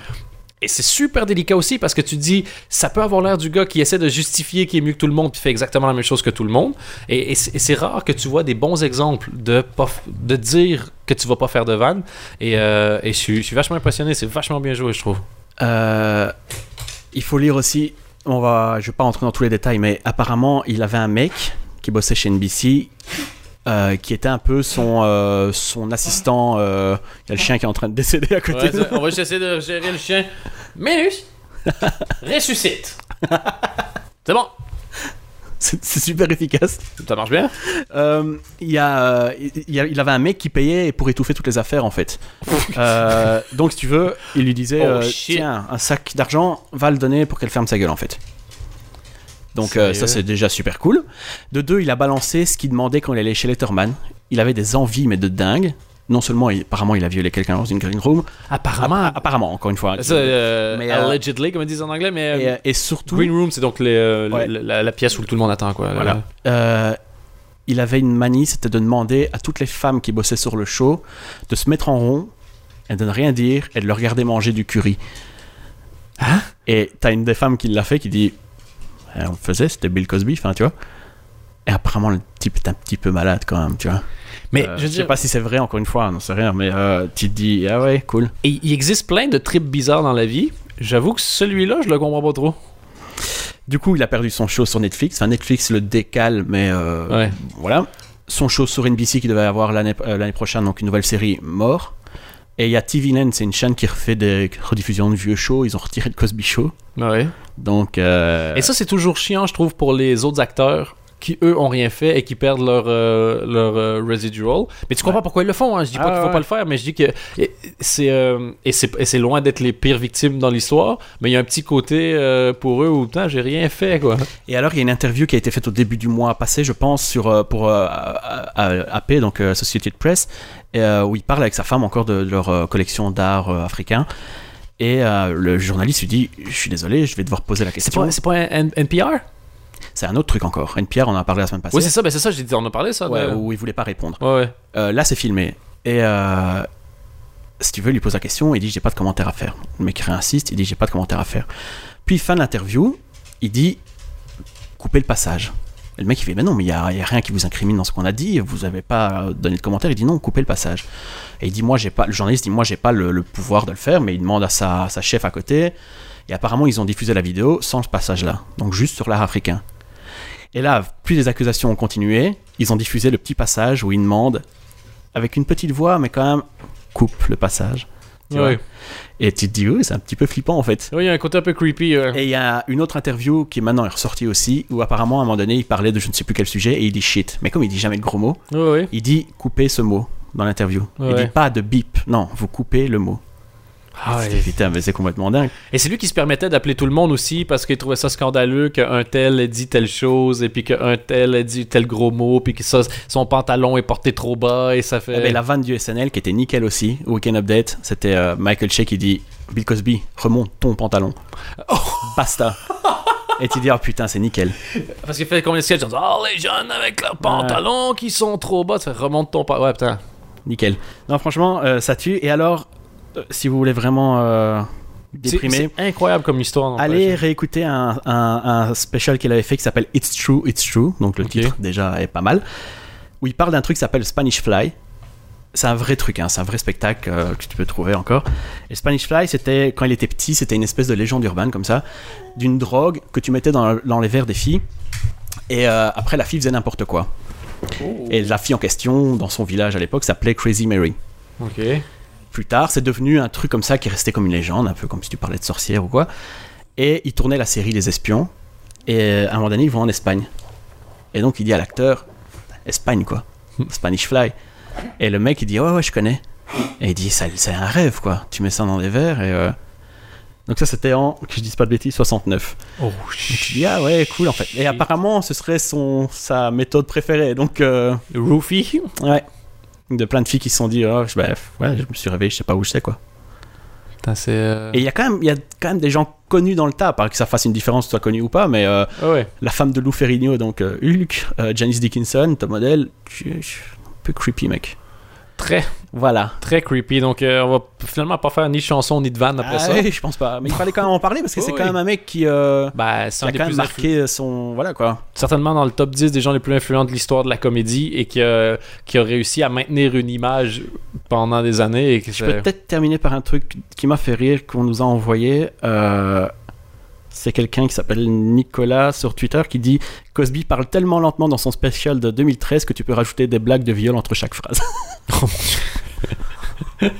Et c'est super délicat aussi parce que tu dis, ça peut avoir l'air du gars qui essaie de justifier qu'il est mieux que tout le monde puis fait exactement la même chose que tout le monde. Et, c'est rare que tu vois des bons exemples de, de dire que tu vas pas faire de vanne. Et, euh, je, suis, vachement impressionné. C'est vachement bien joué, je trouve. Euh, il faut lire aussi, on va, je vais pas rentrer dans tous les détails, mais apparemment, il avait un mec qui bossait chez NBC. Euh, qui était un peu son, euh, son assistant. euh, Il y a le chien qui est en train de décéder à côté. Ouais, de on va essayer de gérer le chien. Minus, ressuscite. C'est bon, C'est super efficace. ça marche bien. Euh, il, y a, il, y a- il avait un mec qui payait pour étouffer toutes les affaires en fait. Euh, donc si tu veux, il lui disait Oh, euh, tiens un sac d'argent, va le donner pour qu'elle ferme sa gueule en fait. Donc euh, ça c'est déjà super cool. De deux, il a balancé ce qu'il demandait quand il allait chez Letterman. Il avait des envies mais de dingue. Non seulement il- apparemment il a violé quelqu'un dans une green room, Apparemment, App- apparemment encore une fois. euh, Mais, euh, allegedly, comme ils disent en anglais, mais et, euh, et surtout, Green Room, c'est donc les, euh, Ouais. la, la- la pièce où tout le monde attend, quoi. Voilà. Euh, il avait une manie, c'était de demander à toutes les femmes qui bossaient sur le show de se mettre en rond et de ne rien dire et de le regarder manger du curry. Hein? Et t'as une des femmes qui l'a fait qui dit On le faisait, c'était Bill Cosby, enfin tu vois. Et apparemment, le type est un petit peu malade quand même, tu vois. Mais Euh, je sais dire, pas si c'est vrai, encore une fois, non, c'est rien, mais euh, tu te dis Ah ouais, cool. et il existe plein de trips bizarres dans la vie. J'avoue que celui-là, je le comprends pas trop. Du coup, il a perdu son show sur Netflix. Enfin, Netflix le décale, mais euh, Ouais. voilà. Son show sur NBC qui devait avoir l'année euh, l'année prochaine, donc une nouvelle série, mort. Et il y a TVN, c'est une chaîne qui refait des rediffusions de vieux shows. Ils ont retiré le Cosby Show. Ouais. Donc, euh, Et ça, c'est toujours chiant, je trouve, pour les autres acteurs qui, eux, ont rien fait et qui perdent leur, euh, leur euh, residual. Mais tu comprends pourquoi ils le font, hein. Je dis pas Ah, qu'il faut ouais. pas le faire, mais je dis que c'est euh, et c'est et c'est loin d'être les pires victimes dans l'histoire, mais il y a un petit côté pour eux où, putain, j'ai rien fait, quoi. Et alors, il y a une interview qui a été faite au début du mois passé, je pense, sur, pour AP, donc Associated Press, où il parle avec sa femme encore de, de leur collection d'art africain. Et euh, le journaliste lui dit Je suis désolé, je vais devoir poser la question. c'est pas un NPR? C'est un autre truc encore. NPR, on en a parlé la semaine passée. Oui, c'est ça, ben c'est ça, j'ai dit, on a parlé, ça. Ouais, de- où il voulait pas répondre. ouais, ouais. Euh, là, c'est filmé. Et euh, si tu veux, il lui pose la question, il dit j'ai pas de commentaire à faire. Le mec réinsiste, il dit j'ai pas de commentaire à faire. Puis fin de l'interview, il dit coupez le passage. Et le mec il fait mais non mais il y a, rien qui vous incrimine dans ce qu'on a dit, vous avez pas donné de commentaire. Il dit non coupez le passage. Et il dit moi j'ai pas, le journaliste dit moi j'ai pas le, pouvoir de le faire, mais il demande à sa, sa chef à côté. Et apparemment ils ont diffusé la vidéo sans ce passage là, donc juste sur l'art africain. Et là, plus les accusations ont continué, ils ont diffusé le petit passage où ils demandent, avec une petite voix, mais quand même, coupe le passage. Tu vois. Ouais. Et tu te dis, oui, c'est un petit peu flippant en fait. Oui, il y a un côté un peu creepy. Et il y a une autre interview qui maintenant est ressortie aussi, où apparemment à un moment donné, il parlait de je ne sais plus quel sujet et il dit shit. Mais comme il dit jamais de gros mots, Ouais, ouais. il dit coupez ce mot dans l'interview. Il dit pas de bip, non, vous coupez le mot. Ah ouais. Putain, mais c'est complètement dingue. Et c'est lui qui se permettait d'appeler tout le monde aussi parce qu'il trouvait ça scandaleux qu'un tel ait dit telle chose et puis qu'un tel ait dit tel gros mot puis que ça, son pantalon est porté trop bas et ça fait. Eh ben, la vanne du SNL qui était nickel aussi, au Weekend Update, c'était euh, Michael Shea qui dit Bill Cosby, remonte ton pantalon. Oh. Basta. Et tu dis, oh putain, c'est nickel. Parce qu'il fait combien de sketchs? Oh, les jeunes avec leurs pantalons qui sont trop bas, ça remonte ton pantalon. Ouais, putain. Nickel. Non, franchement, euh, ça tue. Et alors, si vous voulez vraiment euh, déprimer, c'est incroyable comme histoire. allez réécouter un, un, un special qu'il avait fait qui s'appelle It's True, It's True. Donc le Ok. titre déjà est pas mal. Où il parle d'un truc qui s'appelle Spanish Fly. C'est un vrai truc, hein, c'est un vrai spectacle euh, que tu peux trouver encore. Et Spanish Fly, c'était quand il était petit, c'était une espèce de légende urbaine comme ça, d'une drogue que tu mettais dans, dans les verres des filles. Et euh, après, la fille faisait n'importe quoi. Et la fille en question, dans son village à l'époque, s'appelait Crazy Mary. Ok. Plus tard, c'est devenu un truc comme ça qui est resté comme une légende, un peu comme si tu parlais de sorcière ou quoi. Et il tournait la série Les Espions. Et euh, à un moment donné, ils vont en Espagne. Et donc il dit à l'acteur, Espagne quoi, Spanish Fly. Et le mec il dit, ouais, ouais, je connais. Et il dit, c'est un rêve quoi, tu mets ça dans des verres et. euh, Donc ça c'était en, que je dise pas de bêtises, 69. Oh, Tu dis, ah ouais, cool en fait. Et apparemment, ce serait son, sa méthode préférée. Donc, euh, Roofy. ouais. De plein de filles qui se sont dit, oh, je, bah, ouais, je me suis réveillé, je sais pas où je sais quoi. Putain, euh, Et il y a quand même, il y a quand même des gens connus dans le tas, pas que ça fasse une différence sois connu ou pas, mais euh, Ah ouais. la femme de Lou Ferrigno, donc euh, Hulk, euh, Janice Dickinson, tu- tu- un peu creepy mec. Très, Voilà. très creepy. Donc, euh, on va finalement pas faire ni chanson ni de vanne après Ah ça. ouais, je pense pas. Mais il fallait quand même en parler parce que c'est oui. quand même un mec qui, euh, Ben, qui a quand même marqué son, voilà quoi. certainement dans le top 10 des gens les plus influents de l'histoire de la comédie et qui a, qui a réussi à maintenir une image pendant des années. Et que Je peux peut-être terminer par un truc qui m'a fait rire, qu'on nous a envoyé. C'est quelqu'un qui s'appelle Nicolas sur Twitter qui dit Cosby parle tellement lentement dans son spécial de 2013 que tu peux rajouter des blagues de viol entre chaque phrase.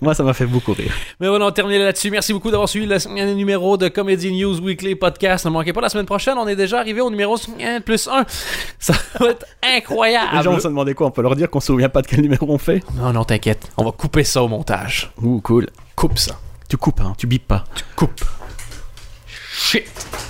Moi, ça m'a fait beaucoup rire. Mais voilà, on termine là-dessus. Merci beaucoup d'avoir suivi le numéro de Comedy News Weekly Podcast. Ne manquez pas la semaine prochaine. On est déjà arrivé au numéro 1 plus 1. Ça va être incroyable. Les gens vont se demander quoi? On peut leur dire qu'on se souvient pas de quel numéro on fait? Non, non, t'inquiète. On va couper ça au montage. Ouh, cool. Coupe ça. Tu coupes, hein, tu bipes pas. Coupe. Shit.